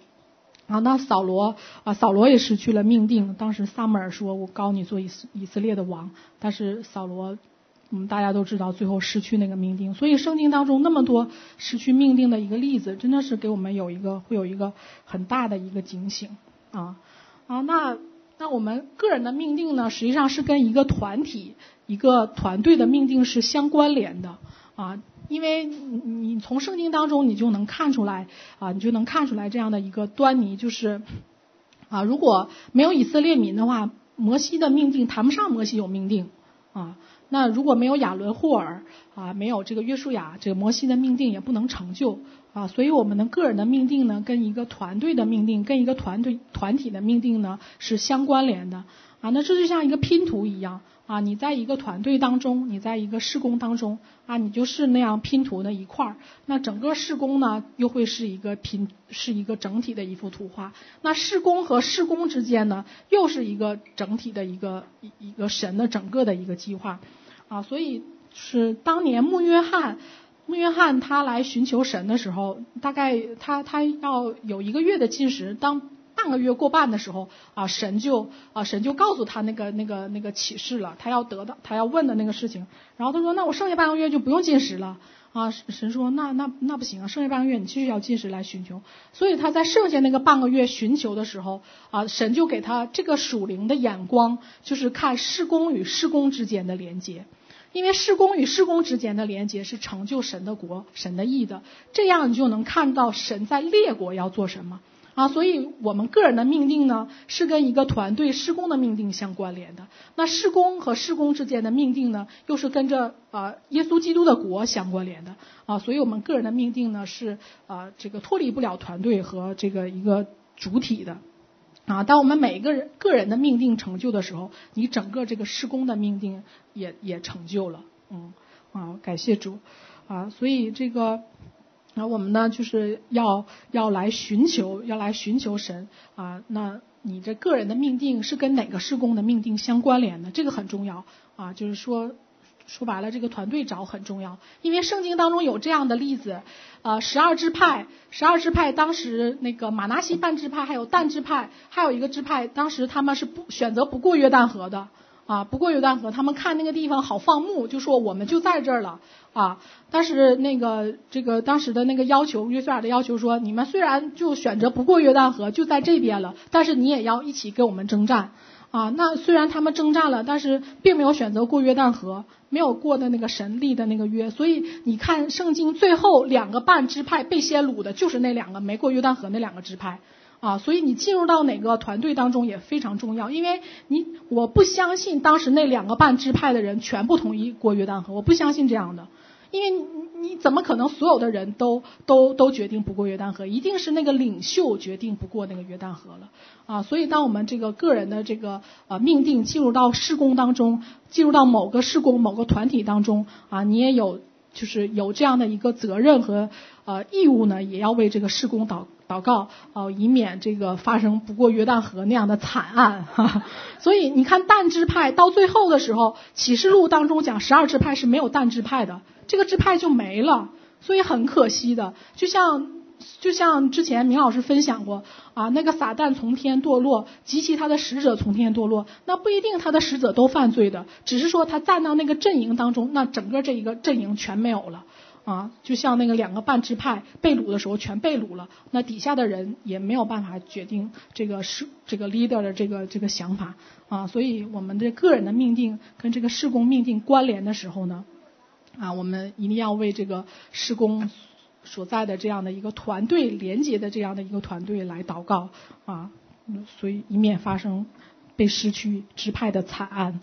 啊，那扫罗啊，扫罗也失去了命定。当时撒母耳说：“我膏你做以色以色列的王。”但是扫罗。我们大家都知道，最后失去那个命定，所以圣经当中那么多失去命定的一个例子，真的是给我们有一个会有一个很大的一个警醒啊啊！那那我们个人的命定呢，实际上是跟一个团体、一个团队的命定是相关联的啊，因为你从圣经当中你就能看出来啊，你就能看出来这样的一个端倪，就是啊，如果没有以色列民的话，摩西的命定谈不上摩西有命定啊。那如果没有亚伦霍尔啊，没有这个约书亚，这个摩西的命定也不能成就啊。所以我们的个人的命定呢，跟一个团队的命定，跟一个团队团体的命定呢是相关联的啊。那这就像一个拼图一样啊，你在一个团队当中，你在一个施工当中啊，你就是那样拼图的一块儿。那整个施工呢，又会是一个拼，是一个整体的一幅图画。那施工和施工之间呢，又是一个整体的一个一一个神的整个的一个计划。啊，所以是当年穆约翰，穆约翰他来寻求神的时候，大概他他要有一个月的禁食，当半个月过半的时候，啊，神就啊神就告诉他那个那个那个启示了，他要得到他要问的那个事情，然后他说，那我剩下半个月就不用进食了，啊，神说那那那不行啊，剩下半个月你继续要进食来寻求，所以他在剩下那个半个月寻求的时候，啊，神就给他这个属灵的眼光，就是看事工与事工之间的连接。因为事工与事工之间的连接是成就神的国、神的义的，这样你就能看到神在列国要做什么。啊。所以我们个人的命定呢，是跟一个团队施工的命定相关联的。那施工和施工之间的命定呢，又是跟着啊耶稣基督的国相关联的啊。所以我们个人的命定呢，是啊这个脱离不了团队和这个一个主体的。啊，当我们每个人个人的命定成就的时候，你整个这个施工的命定也也成就了，嗯，啊，感谢主，啊，所以这个，那，我们呢就是要要来寻求，要来寻求神，啊，那你这个人的命定是跟哪个事工的命定相关联的？这个很重要，啊，就是说。说白了，这个团队找很重要，因为圣经当中有这样的例子，呃，十二支派，十二支派当时那个玛拿西半支派，还有但支派，还有一个支派，当时他们是不选择不过约旦河的，啊，不过约旦河，他们看那个地方好放牧，就说我们就在这儿了，啊，但是那个这个当时的那个要求，约瑟亚的要求说，你们虽然就选择不过约旦河，就在这边了，但是你也要一起跟我们征战。啊，那虽然他们征战了，但是并没有选择过约旦河，没有过的那个神立的那个约。所以你看圣经最后两个半支派被先掳的，就是那两个没过约旦河那两个支派。啊，所以你进入到哪个团队当中也非常重要，因为你我不相信当时那两个半支派的人全部同意过约旦河，我不相信这样的。因为你怎么可能所有的人都都都决定不过约旦河？一定是那个领袖决定不过那个约旦河了啊！所以当我们这个个人的这个呃命定进入到事工当中，进入到某个事工某个团体当中啊，你也有就是有这样的一个责任和呃义务呢，也要为这个事工祷祷告啊，以免这个发生不过约旦河那样的惨案哈。所以你看但支派到最后的时候，启示录当中讲十二支派是没有但支派的。这个支派就没了，所以很可惜的。就像就像之前明老师分享过啊，那个撒旦从天堕落，及其他的使者从天堕落，那不一定他的使者都犯罪的，只是说他站到那个阵营当中，那整个这一个阵营全没有了啊，就像那个两个半支派被掳的时候全被掳了，那底下的人也没有办法决定这个是这个 leader 的这个这个想法啊，所以我们的个人的命定跟这个事工命定关联的时候呢，啊，我们一定要为这个事工所在的这样的一个团队连接的这样的一个团队来祷告啊，所以以免发生。被失去支派的惨案，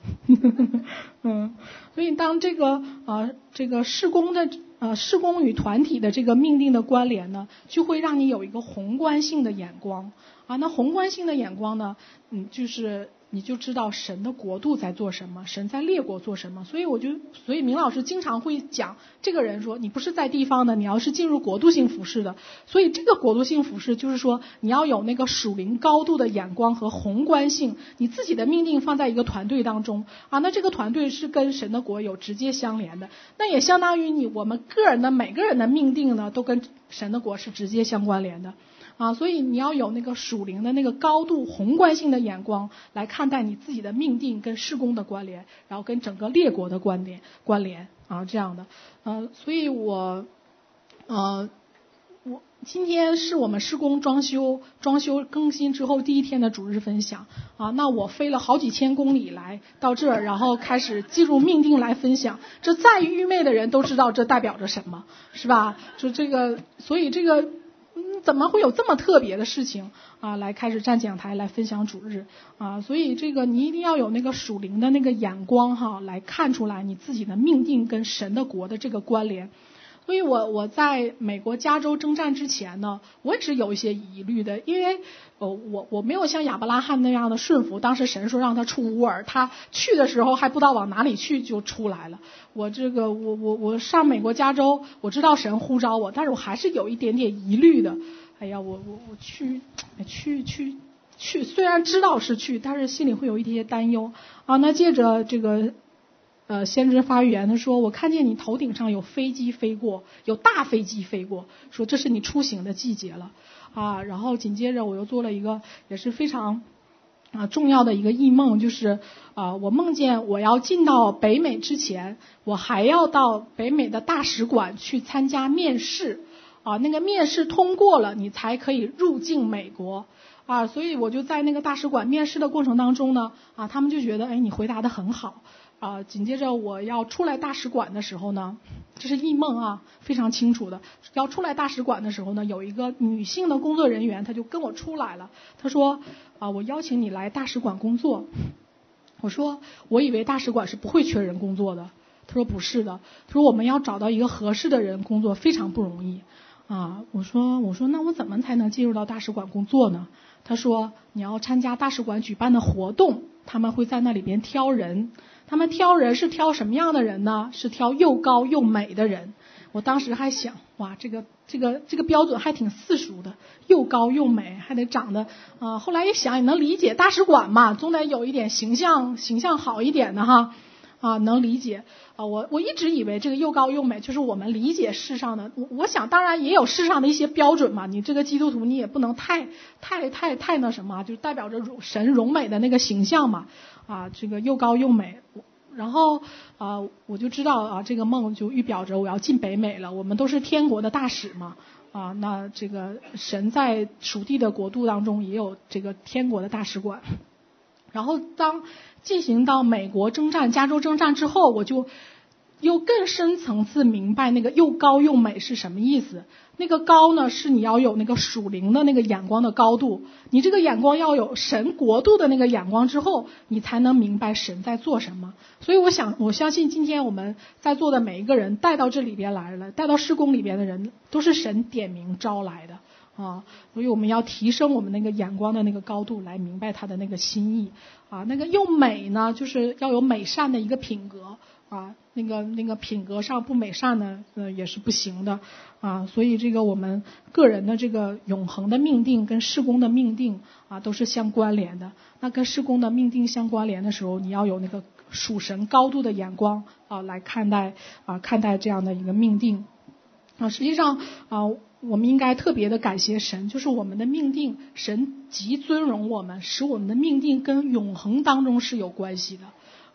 嗯，所以当这个啊、这个事工的呃施工与团体的这个命定的关联呢，就会让你有一个宏观性的眼光啊，那宏观性的眼光呢，嗯，就是。你就知道神的国度在做什么，神在列国做什么。所以我就，所以明老师经常会讲，这个人说你不是在地方的，你要是进入国度性服饰的。所以这个国度性服饰就是说，你要有那个属灵高度的眼光和宏观性，你自己的命定放在一个团队当中啊，那这个团队是跟神的国有直接相连的，那也相当于你我们个人的每个人的命定呢，都跟神的国是直接相关联的。啊，所以你要有那个属灵的那个高度宏观性的眼光来看待你自己的命定跟施工的关联，然后跟整个列国的关联关联啊，这样的，呃，所以我，呃，我今天是我们施工装修装修更新之后第一天的主日分享啊，那我飞了好几千公里来到这儿，然后开始进入命定来分享，这再愚昧的人都知道这代表着什么，是吧？就这个，所以这个。嗯，怎么会有这么特别的事情啊？来开始站讲台来分享主日啊，所以这个你一定要有那个属灵的那个眼光哈，来看出来你自己的命定跟神的国的这个关联。所以我我在美国加州征战之前呢，我也是有一些疑虑的，因为呃我我没有像亚伯拉罕那样的顺服，当时神说让他出乌尔，他去的时候还不知道往哪里去就出来了。我这个我我我上美国加州，我知道神呼召我，但是我还是有一点点疑虑的。哎呀，我我我去去去去，虽然知道是去，但是心里会有一些担忧啊。那借着这个。呃，先知发预言，他说：“我看见你头顶上有飞机飞过，有大飞机飞过，说这是你出行的季节了啊。”然后紧接着我又做了一个也是非常啊重要的一个异梦，就是啊，我梦见我要进到北美之前，我还要到北美的大使馆去参加面试啊，那个面试通过了，你才可以入境美国啊。所以我就在那个大使馆面试的过程当中呢，啊，他们就觉得，哎，你回答得很好。啊，紧接着我要出来大使馆的时候呢，这是异梦啊，非常清楚的。要出来大使馆的时候呢，有一个女性的工作人员，她就跟我出来了。她说：“啊，我邀请你来大使馆工作。”我说：“我以为大使馆是不会缺人工作的。”她说：“不是的。”她说：“我们要找到一个合适的人工作非常不容易。”啊，我说：“我说那我怎么才能进入到大使馆工作呢？”她说：“你要参加大使馆举办的活动，他们会在那里边挑人。”他们挑人是挑什么样的人呢？是挑又高又美的人。我当时还想，哇，这个这个这个标准还挺世俗的，又高又美，还得长得啊。后来一想，也能理解，大使馆嘛，总得有一点形象，形象好一点的哈，啊，能理解啊。我我一直以为这个又高又美就是我们理解世上的。我我想，当然也有世上的一些标准嘛。你这个基督徒，你也不能太太太太那什么，就代表着神荣美的那个形象嘛。啊，这个又高又美，然后啊，我就知道啊，这个梦就预表着我要进北美了。我们都是天国的大使嘛，啊，那这个神在属地的国度当中也有这个天国的大使馆。然后当进行到美国征战、加州征战之后，我就。又更深层次明白那个又高又美是什么意思？那个高呢，是你要有那个属灵的那个眼光的高度，你这个眼光要有神国度的那个眼光之后，你才能明白神在做什么。所以我想，我相信今天我们在座的每一个人带到这里边来了，带到施工里边的人，都是神点名招来的啊。所以我们要提升我们那个眼光的那个高度，来明白他的那个心意啊。那个又美呢，就是要有美善的一个品格。啊，那个那个品格上不美善呢，呃，也是不行的啊。所以这个我们个人的这个永恒的命定跟事工的命定啊，都是相关联的。那跟事工的命定相关联的时候，你要有那个属神高度的眼光啊，来看待啊，看待这样的一个命定啊。实际上啊，我们应该特别的感谢神，就是我们的命定，神极尊荣我们，使我们的命定跟永恒当中是有关系的。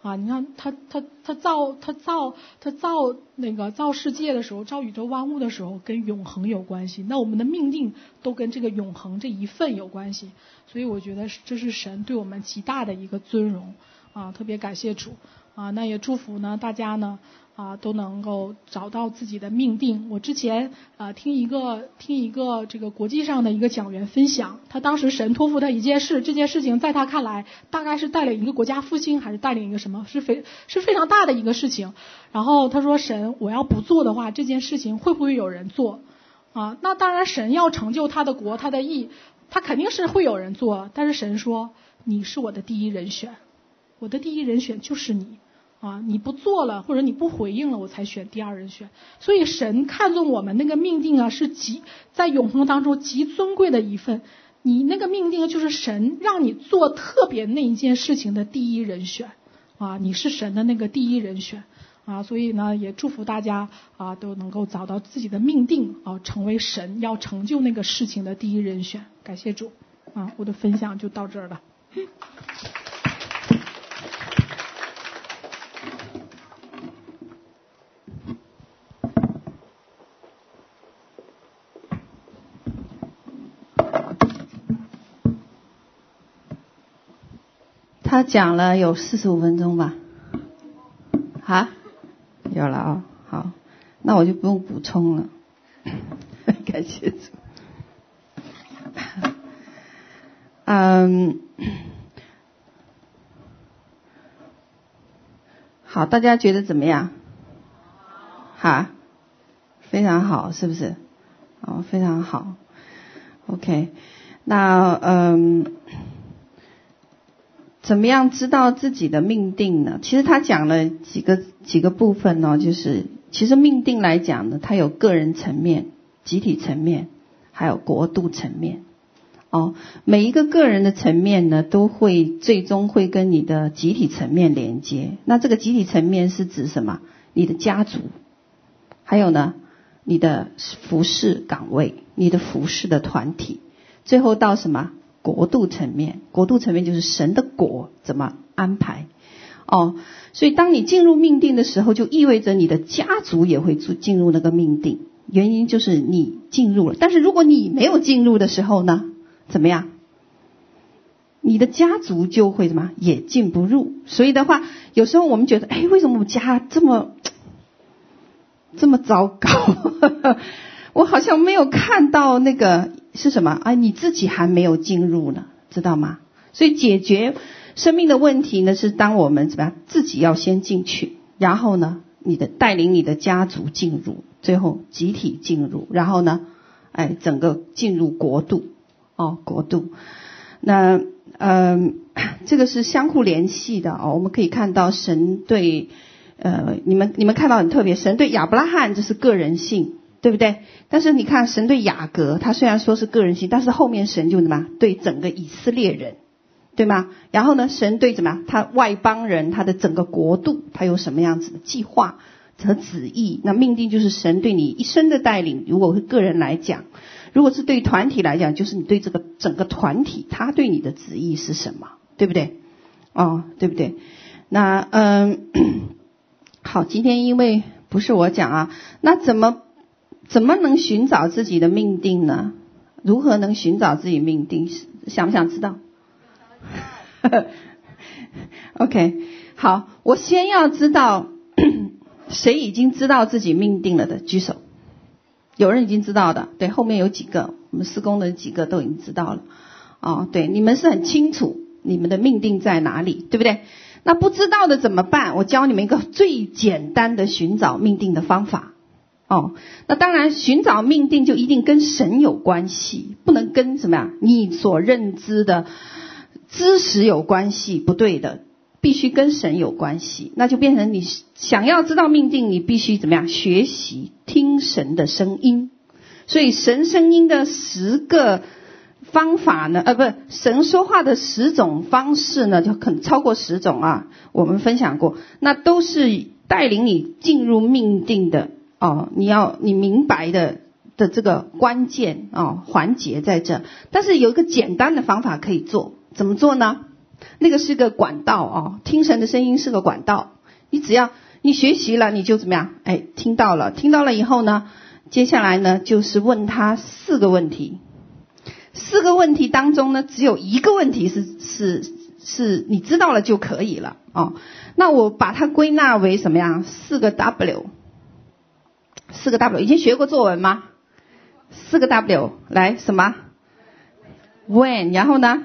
啊，你看他他他造他造他造那个造世界的时候，造宇宙万物的时候，跟永恒有关系。那我们的命定都跟这个永恒这一份有关系。所以我觉得这是神对我们极大的一个尊荣啊，特别感谢主啊，那也祝福呢大家呢。啊，都能够找到自己的命定。我之前啊听一个听一个这个国际上的一个讲员分享，他当时神托付他一件事，这件事情在他看来大概是带领一个国家复兴，还是带领一个什么，是非是非常大的一个事情。然后他说：“神，我要不做的话，这件事情会不会有人做？啊，那当然，神要成就他的国，他的义，他肯定是会有人做。但是神说，你是我的第一人选，我的第一人选就是你。”啊，你不做了，或者你不回应了，我才选第二人选。所以神看重我们那个命定啊，是极在永恒当中极尊贵的一份。你那个命定就是神让你做特别那一件事情的第一人选啊，你是神的那个第一人选啊。所以呢，也祝福大家啊都能够找到自己的命定啊，成为神要成就那个事情的第一人选。感谢主啊，我的分享就到这儿了。他讲了有四十五分钟吧？啊，有了啊、好，那我就不用补充了。感谢主。嗯，好，大家觉得怎么样？好，非常好，是不是？哦，非常好。OK，那嗯。怎么样知道自己的命定呢？其实他讲了几个几个部分呢、就是其实命定来讲呢，它有个人层面、集体层面，还有国度层面。哦，每一个个人的层面呢，都会最终会跟你的集体层面连接。那这个集体层面是指什么？你的家族，还有呢，你的服饰岗位，你的服饰的团体，最后到什么？国度层面，国度层面就是神的国怎么安排哦，所以当你进入命定的时候，就意味着你的家族也会进入那个命定。原因就是你进入了，但是如果你没有进入的时候呢，怎么样？你的家族就会什么也进不入。所以的话，有时候我们觉得，哎，为什么我们家这么这么糟糕？我好像没有看到那个。是什么啊？你自己还没有进入呢，知道吗？所以解决生命的问题呢，是当我们怎么样，自己要先进去，然后呢，你的带领你的家族进入，最后集体进入，然后呢，哎，整个进入国度哦，国度。那嗯、这个是相互联系的哦。我们可以看到神对呃，你们你们看到很特别，神对亚伯拉罕这是个人性。对不对？但是你看，神对雅各，他虽然说是个人性，但是后面神就什么？对整个以色列人，对吗？然后呢，神对怎么？他外邦人，他的整个国度，他有什么样子的计划和旨意？那命定就是神对你一生的带领。如果是个人来讲，如果是对团体来讲，就是你对这个整个团体，他对你的旨意是什么？对不对？哦，对不对？那嗯，好，今天因为不是我讲啊，那怎么？怎么能寻找自己的命定呢？如何能寻找自己命定？想不想知道？OK，好，我先要知道 谁已经知道自己命定了的举手。有人已经知道的，对，后面有几个，我们施工的几个都已经知道了。哦，对，你们是很清楚你们的命定在哪里，对不对？那不知道的怎么办？我教你们一个最简单的寻找命定的方法。哦，那当然，寻找命定就一定跟神有关系，不能跟什么呀？你所认知的知识有关系，不对的，必须跟神有关系。那就变成你想要知道命定，你必须怎么样？学习听神的声音。所以神声音的十个方法呢？呃，不是神说话的十种方式呢，就可能超过十种啊。我们分享过，那都是带领你进入命定的。哦，你要你明白的的这个关键哦环节在这，但是有一个简单的方法可以做，怎么做呢？那个是个管道哦，听神的声音是个管道。你只要你学习了，你就怎么样？哎，听到了，听到了以后呢，接下来呢就是问他四个问题。四个问题当中呢，只有一个问题是是是你知道了就可以了哦。那我把它归纳为什么样？四个 W，四个 W，以前学过作文吗？四个 W，来什么？When，然后呢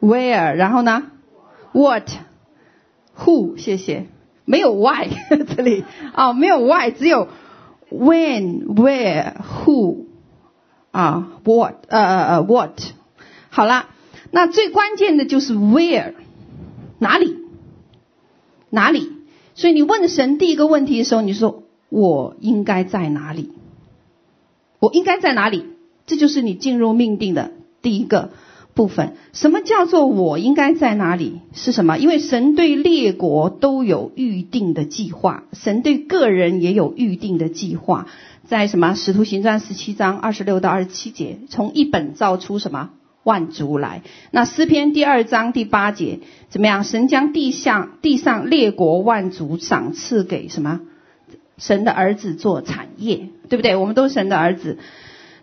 ？Where，然后呢？What，Who，谢谢。没有 Why 这里啊、没有 Why，只有 When，Where，Who。啊，what，呃呃呃，what，好了，那最关键的就是 where，哪里，哪里？所以你问神第一个问题的时候，你说我应该在哪里？我应该在哪里？这就是你进入命定的第一个部分。什么叫做我应该在哪里？是什么？因为神对列国都有预定的计划，神对个人也有预定的计划。在什么《使徒行传》十七章二十六到二十七节，从一本造出什么万族来？那诗篇第二章第八节怎么样？神将地上地上列国万族赏赐给什么？神的儿子做产业，对不对？我们都是神的儿子。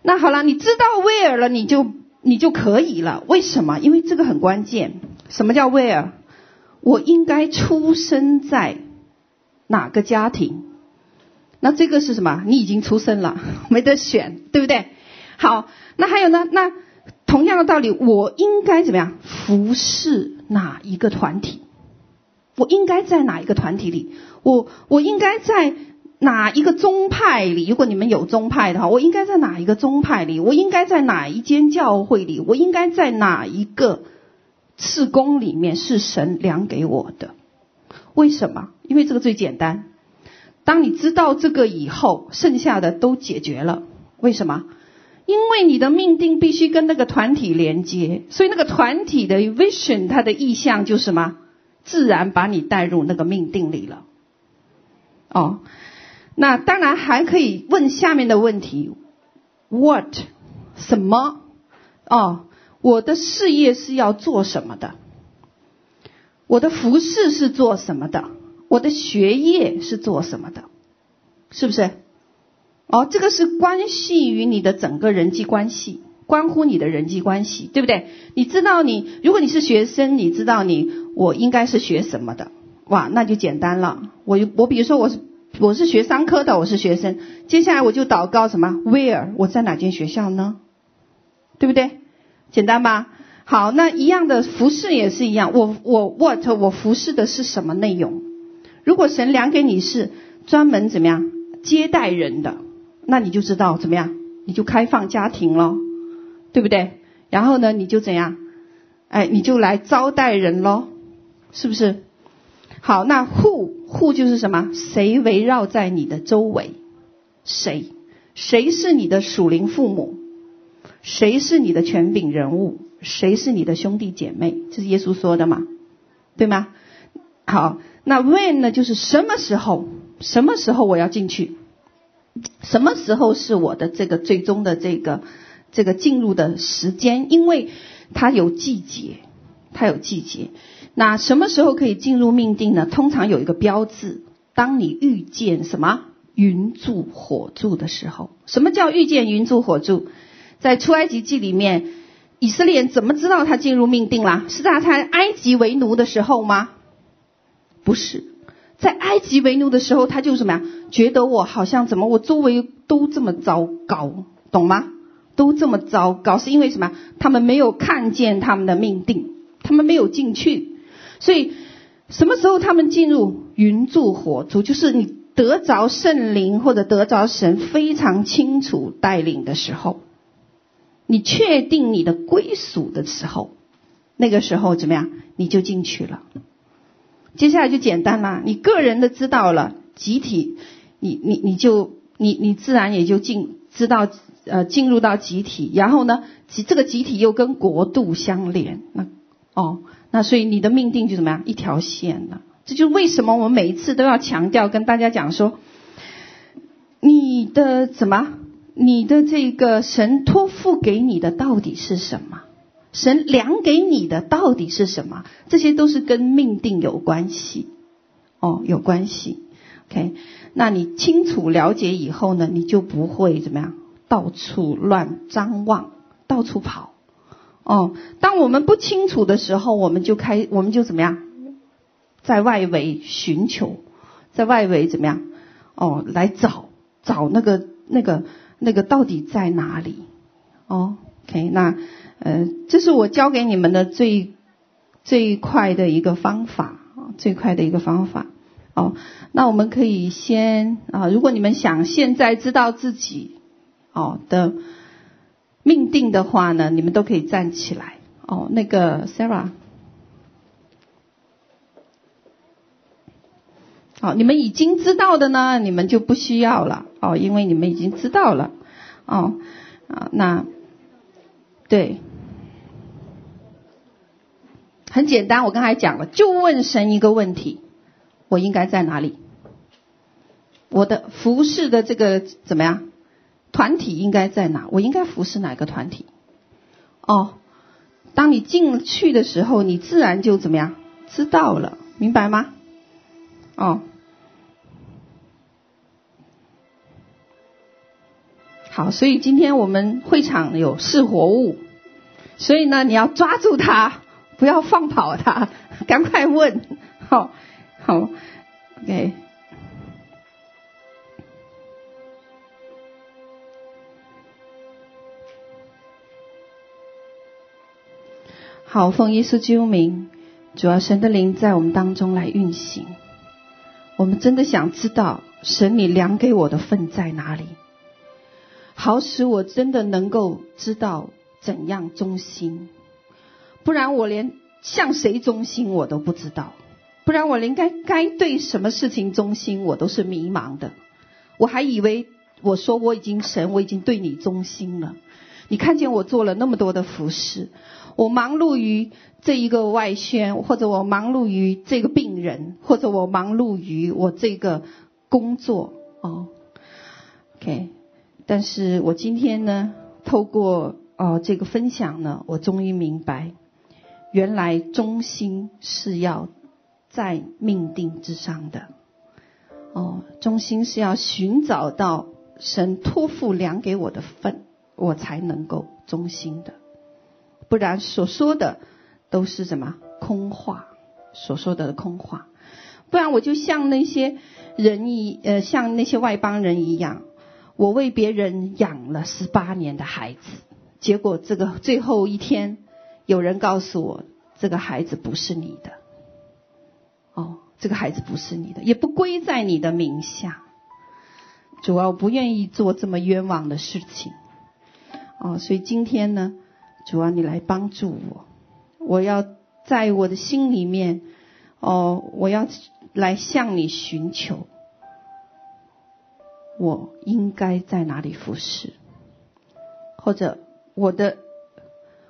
那好了，你知道 where 了，你就你就可以了。为什么？因为这个很关键。什么叫 where？我应该出生在哪个家庭？那这个是什么？你已经出生了，没得选，对不对？好，那还有呢？那同样的道理，我应该怎么样服侍哪一个团体？我应该在哪一个团体里？我我应该在哪一个宗派里？如果你们有宗派的话，我应该在哪一个宗派里？我应该在哪一间教会里？我应该在哪一个事工里面？是神量给我的？为什么？因为这个最简单。当你知道这个以后，剩下的都解决了。为什么？因为你的命定必须跟那个团体连接，所以那个团体的 vision，它的意向就是什么？自然把你带入那个命定里了。哦，那当然还可以问下面的问题：What？什么？哦，我的事业是要做什么的？我的服饰是做什么的？我的学业是做什么的？是不是？哦，这个是关系于你的整个人际关系，关乎你的人际关系，对不对？你知道你，如果你是学生，你知道你我应该是学什么的？哇，那就简单了。我我比如说我是我是学商科的，我是学生，接下来我就祷告什么？Where？我在哪间学校呢？对不对？简单吧？好，那一样的服侍也是一样，我我 what？我服侍的是什么内容？如果神量给你是专门怎么样接待人的，那你就知道怎么样，你就开放家庭咯，对不对？然后呢，你就怎样，哎，你就来招待人咯，是不是？好，那 who who 就是什么？谁围绕在你的周围？谁？谁是你的属灵父母？谁是你的权柄人物？谁是你的兄弟姐妹？这是耶稣说的嘛？对吗？好。那 when 呢？就是什么时候？什么时候我要进去？什么时候是我的这个最终的这个这个进入的时间？因为它有季节，它有季节。那什么时候可以进入命定呢？通常有一个标志，当你遇见什么云柱火柱的时候。什么叫遇见云柱火柱？在出埃及记里面，以色列人怎么知道他进入命定了？是在他埃及为奴的时候吗？不是，在埃及为奴的时候，他就什么呀？觉得我好像怎么，我周围都这么糟糕，懂吗？都这么糟糕，是因为什么？他们没有看见他们的命定，他们没有进去。所以什么时候他们进入云柱火柱？就是你得着圣灵或者得着神非常清楚带领的时候，你确定你的归属的时候，那个时候怎么样？你就进去了。接下来就简单了，你个人的知道了，集体，你你你就你你自然也就进知道呃进入到集体，然后呢，集这个集体又跟国度相连，那哦，那所以你的命定就怎么样一条线了，这就是为什么我们每一次都要强调跟大家讲说，你的怎么，你的这个神托付给你的到底是什么？神量给你的到底是什么？这些都是跟命定有关系，哦，有关系。OK，那你清楚了解以后呢，你就不会怎么样，到处乱张望，到处跑。哦，当我们不清楚的时候，我们就开，我们就怎么样，在外围寻求，在外围怎么样？哦，来找找那个那个那个到底在哪里？哦，OK，那。呃，这是我教给你们的最最快的一个方法，最快的一个方法。哦，那我们可以先啊，如果你们想现在知道自己哦的命定的话呢，你们都可以站起来。哦，那个 Sarah，好，你们已经知道的呢，你们就不需要了。哦，因为你们已经知道了。哦，啊，那。对，很简单，我刚才讲了，就问神一个问题：我应该在哪里？我的服饰的这个怎么样？团体应该在哪？我应该服侍哪个团体？哦，当你进去的时候，你自然就怎么样？知道了，明白吗？哦。好，所以今天我们会场有是活物，所以呢，你要抓住它，不要放跑它，赶快问，好，好，OK。好，奉耶稣基督名，主要神的灵在我们当中来运行，我们真的想知道神你量给我的份在哪里。好使我真的能够知道怎样忠心，不然我连向谁忠心我都不知道，不然我连该该对什么事情忠心我都是迷茫的。我还以为我说我已经神，我已经对你忠心了。你看见我做了那么多的服饰，我忙碌于这一个外宣，或者我忙碌于这个病人，或者我忙碌于我这个工作哦。OK。但是我今天呢，透过哦这个分享呢，我终于明白，原来中心是要在命定之上的。哦，中心是要寻找到神托付量给我的份，我才能够忠心的。不然所说的都是什么空话，所说的空话。不然我就像那些人一呃，像那些外邦人一样。我为别人养了十八年的孩子，结果这个最后一天，有人告诉我，这个孩子不是你的。哦，这个孩子不是你的，也不归在你的名下。主要，不愿意做这么冤枉的事情。哦，所以今天呢，主啊，你来帮助我，我要在我的心里面，哦，我要来向你寻求。我应该在哪里服侍？或者我的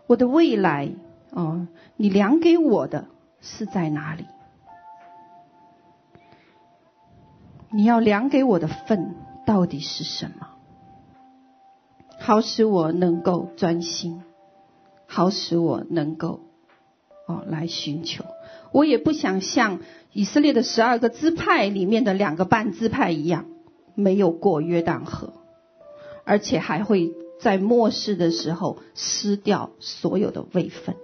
我的未来哦，你量给我的是在哪里？你要量给我的份到底是什么？好使我能够专心，好使我能够哦来寻求。我也不想像以色列的十二个支派里面的两个半支派一样。没有过约旦河，而且还会在末世的时候失掉所有的位分，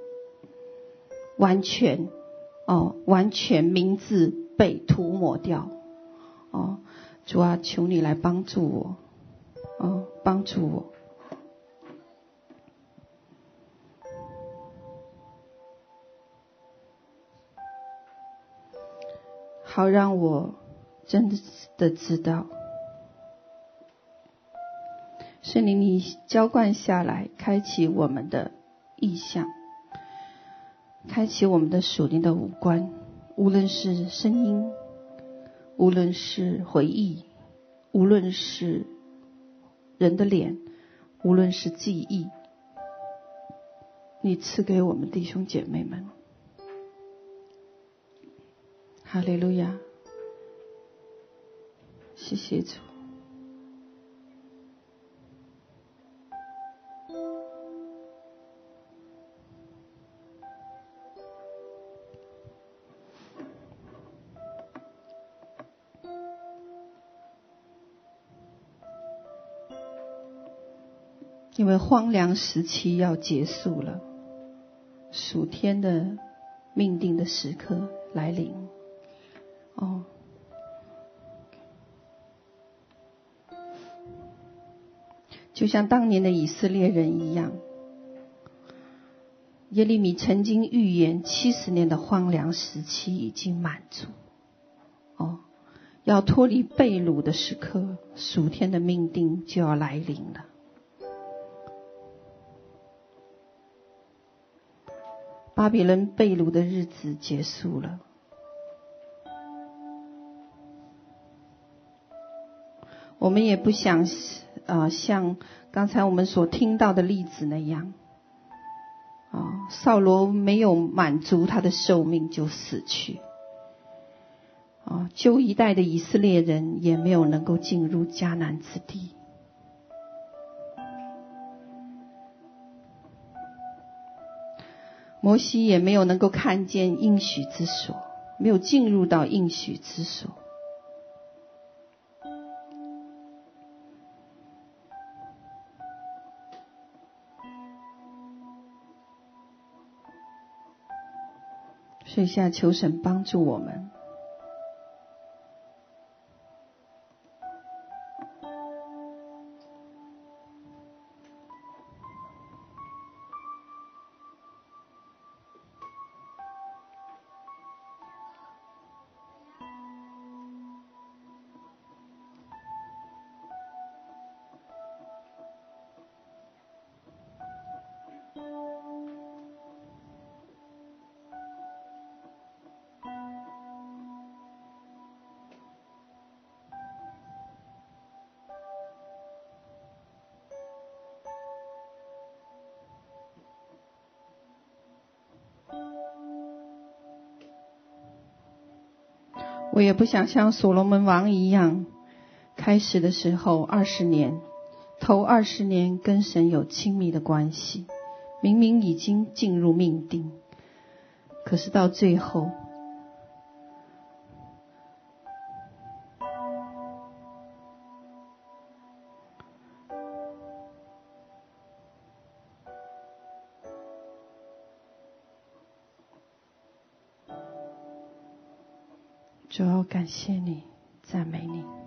完全哦，完全名字被涂抹掉哦。主啊，求你来帮助我哦，帮助我，好让我真的知道。圣灵，你浇灌下来，开启我们的意象，开启我们的属灵的五官，无论是声音，无论是回忆，无论是人的脸，无论是记忆，你赐给我们弟兄姐妹们。哈利路亚，谢谢主。因为荒凉时期要结束了，暑天的命定的时刻来临。哦，就像当年的以色列人一样，耶利米曾经预言七十年的荒凉时期已经满足。哦，要脱离被掳的时刻，属天的命定就要来临了。巴比伦被掳的日子结束了，我们也不想啊，像刚才我们所听到的例子那样，啊，扫罗没有满足他的寿命就死去，啊，旧一代的以色列人也没有能够进入迦南之地。摩西也没有能够看见应许之所，没有进入到应许之所。所以现在求神帮助我们。不想像所罗门王一样，开始的时候二十年，头二十年跟神有亲密的关系，明明已经进入命定，可是到最后。感谢你，赞美你。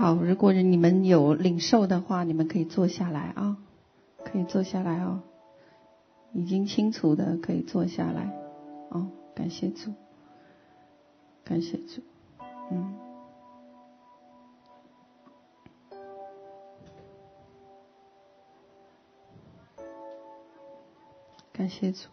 好，如果你们有领受的话，你们可以坐下来啊，可以坐下来哦。已经清楚的可以坐下来，哦，感谢主，感谢主，嗯，感谢主。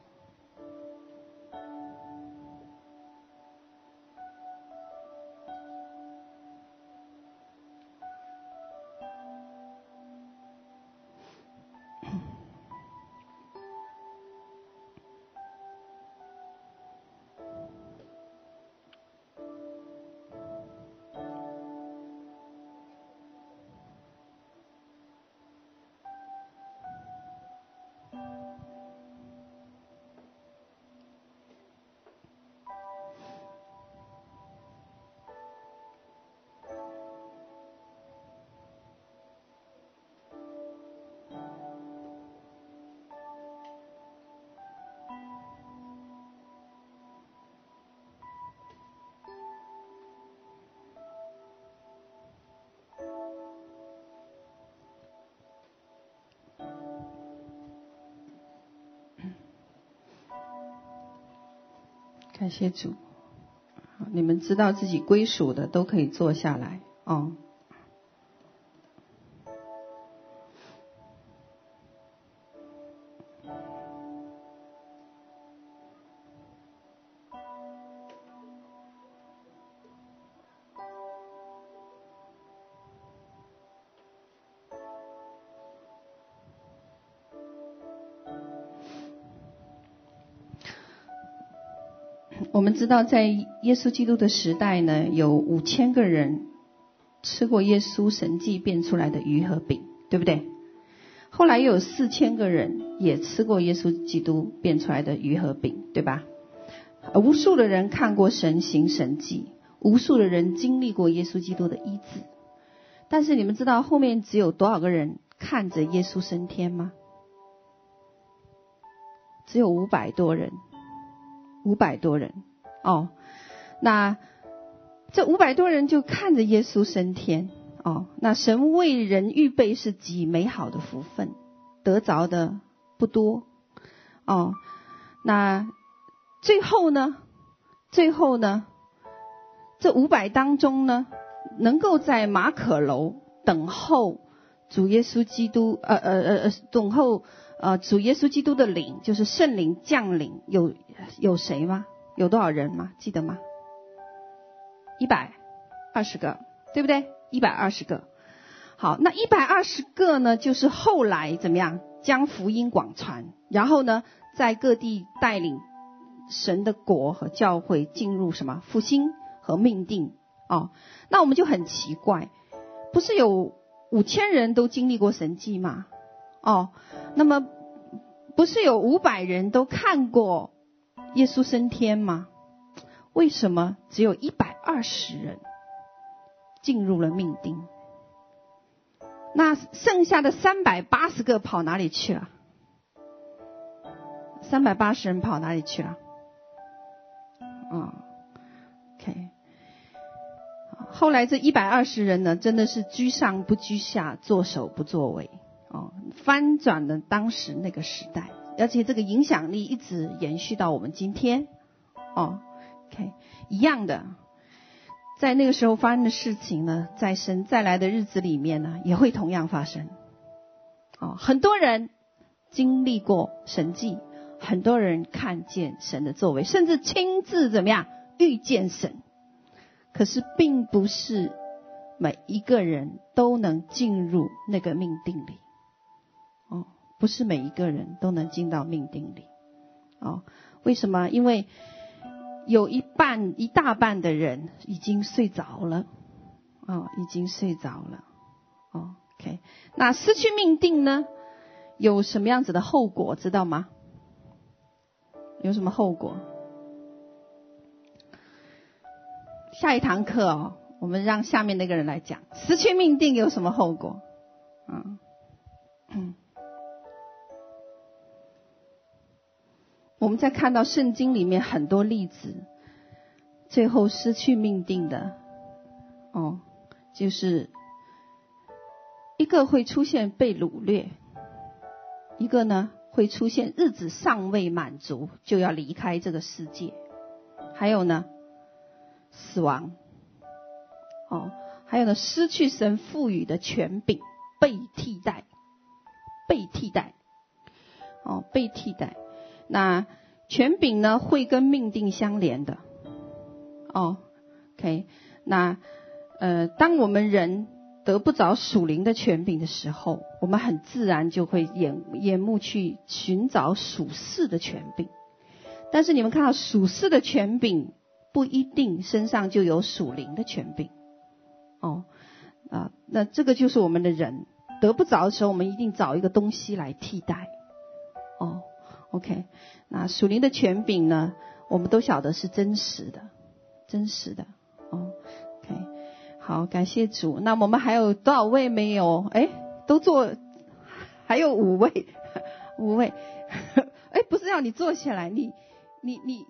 感谢主，你们知道自己归属的都可以坐下来哦。我们知道在耶稣基督的时代呢，有五千个人吃过耶稣神迹变出来的鱼和饼，对不对？后来又有四千个人也吃过耶稣基督变出来的鱼和饼，对吧？无数的人看过神行神迹，无数的人经历过耶稣基督的医治。但是你们知道后面只有多少个人看着耶稣升天吗？只有五百多人，五百多人哦。那这五百多人就看着耶稣升天哦。那神为人预备是极美好的福分，得着的不多哦。那最后呢？最后呢？这五百当中呢？能够在马可楼等候主耶稣基督，呃呃呃呃，等候呃主耶稣基督的灵，就是圣灵降临，有有谁吗？有多少人吗？记得吗？一百二十个，对不对？一百二十个。好，那一百二十个呢，就是后来怎么样将福音广传，然后呢，在各地带领神的国和教会进入什么复兴和命定。哦，那我们就很奇怪，不是有五千人都经历过神迹吗？哦，那么不是有五百人都看过耶稣升天吗？为什么只有一百二十人进入了命定？那剩下的三百八十个跑哪里去了？三百八十人跑哪里去了？哦，OK。后来这一百二十人呢，真的是居上不居下，作首不作尾，哦，翻转了当时那个时代，而且这个影响力一直延续到我们今天，哦，OK，一样的，在那个时候发生的事情呢，在神再来的日子里面呢，也会同样发生，哦，很多人经历过神迹，很多人看见神的作为，甚至亲自怎么样遇见神。可是，并不是每一个人都能进入那个命定里，不是每一个人都能进到命定里，哦，为什么？因为有一半、一大半的人已经睡着了，哦，已经睡着了，哦，OK，那失去命定呢？有什么样子的后果？知道吗？有什么后果？下一堂课哦，我们让下面那个人来讲，失去命定有什么后果？嗯嗯，我们在看到圣经里面很多例子，最后失去命定的，哦，就是一个会出现被掳掠，一个呢会出现日子尚未满足就要离开这个世界，还有呢。死亡，哦，还有呢，失去神赋予的权柄，被替代，被替代，哦，被替代。那权柄呢，会跟命定相连的，哦，OK。那呃，当我们人得不着属灵的权柄的时候，我们很自然就会眼眼目去寻找属世的权柄。但是你们看到属世的权柄。不一定身上就有属灵的权柄，哦，啊，那这个就是我们的人得不着的时候，我们一定找一个东西来替代，哦，OK，那属灵的权柄呢，我们都晓得是真实的，真实的，哦，OK，好，感谢主。那我们还有多少位没有？哎，都坐，还有五位，五位，哎，不是让你坐下来，你，你，你。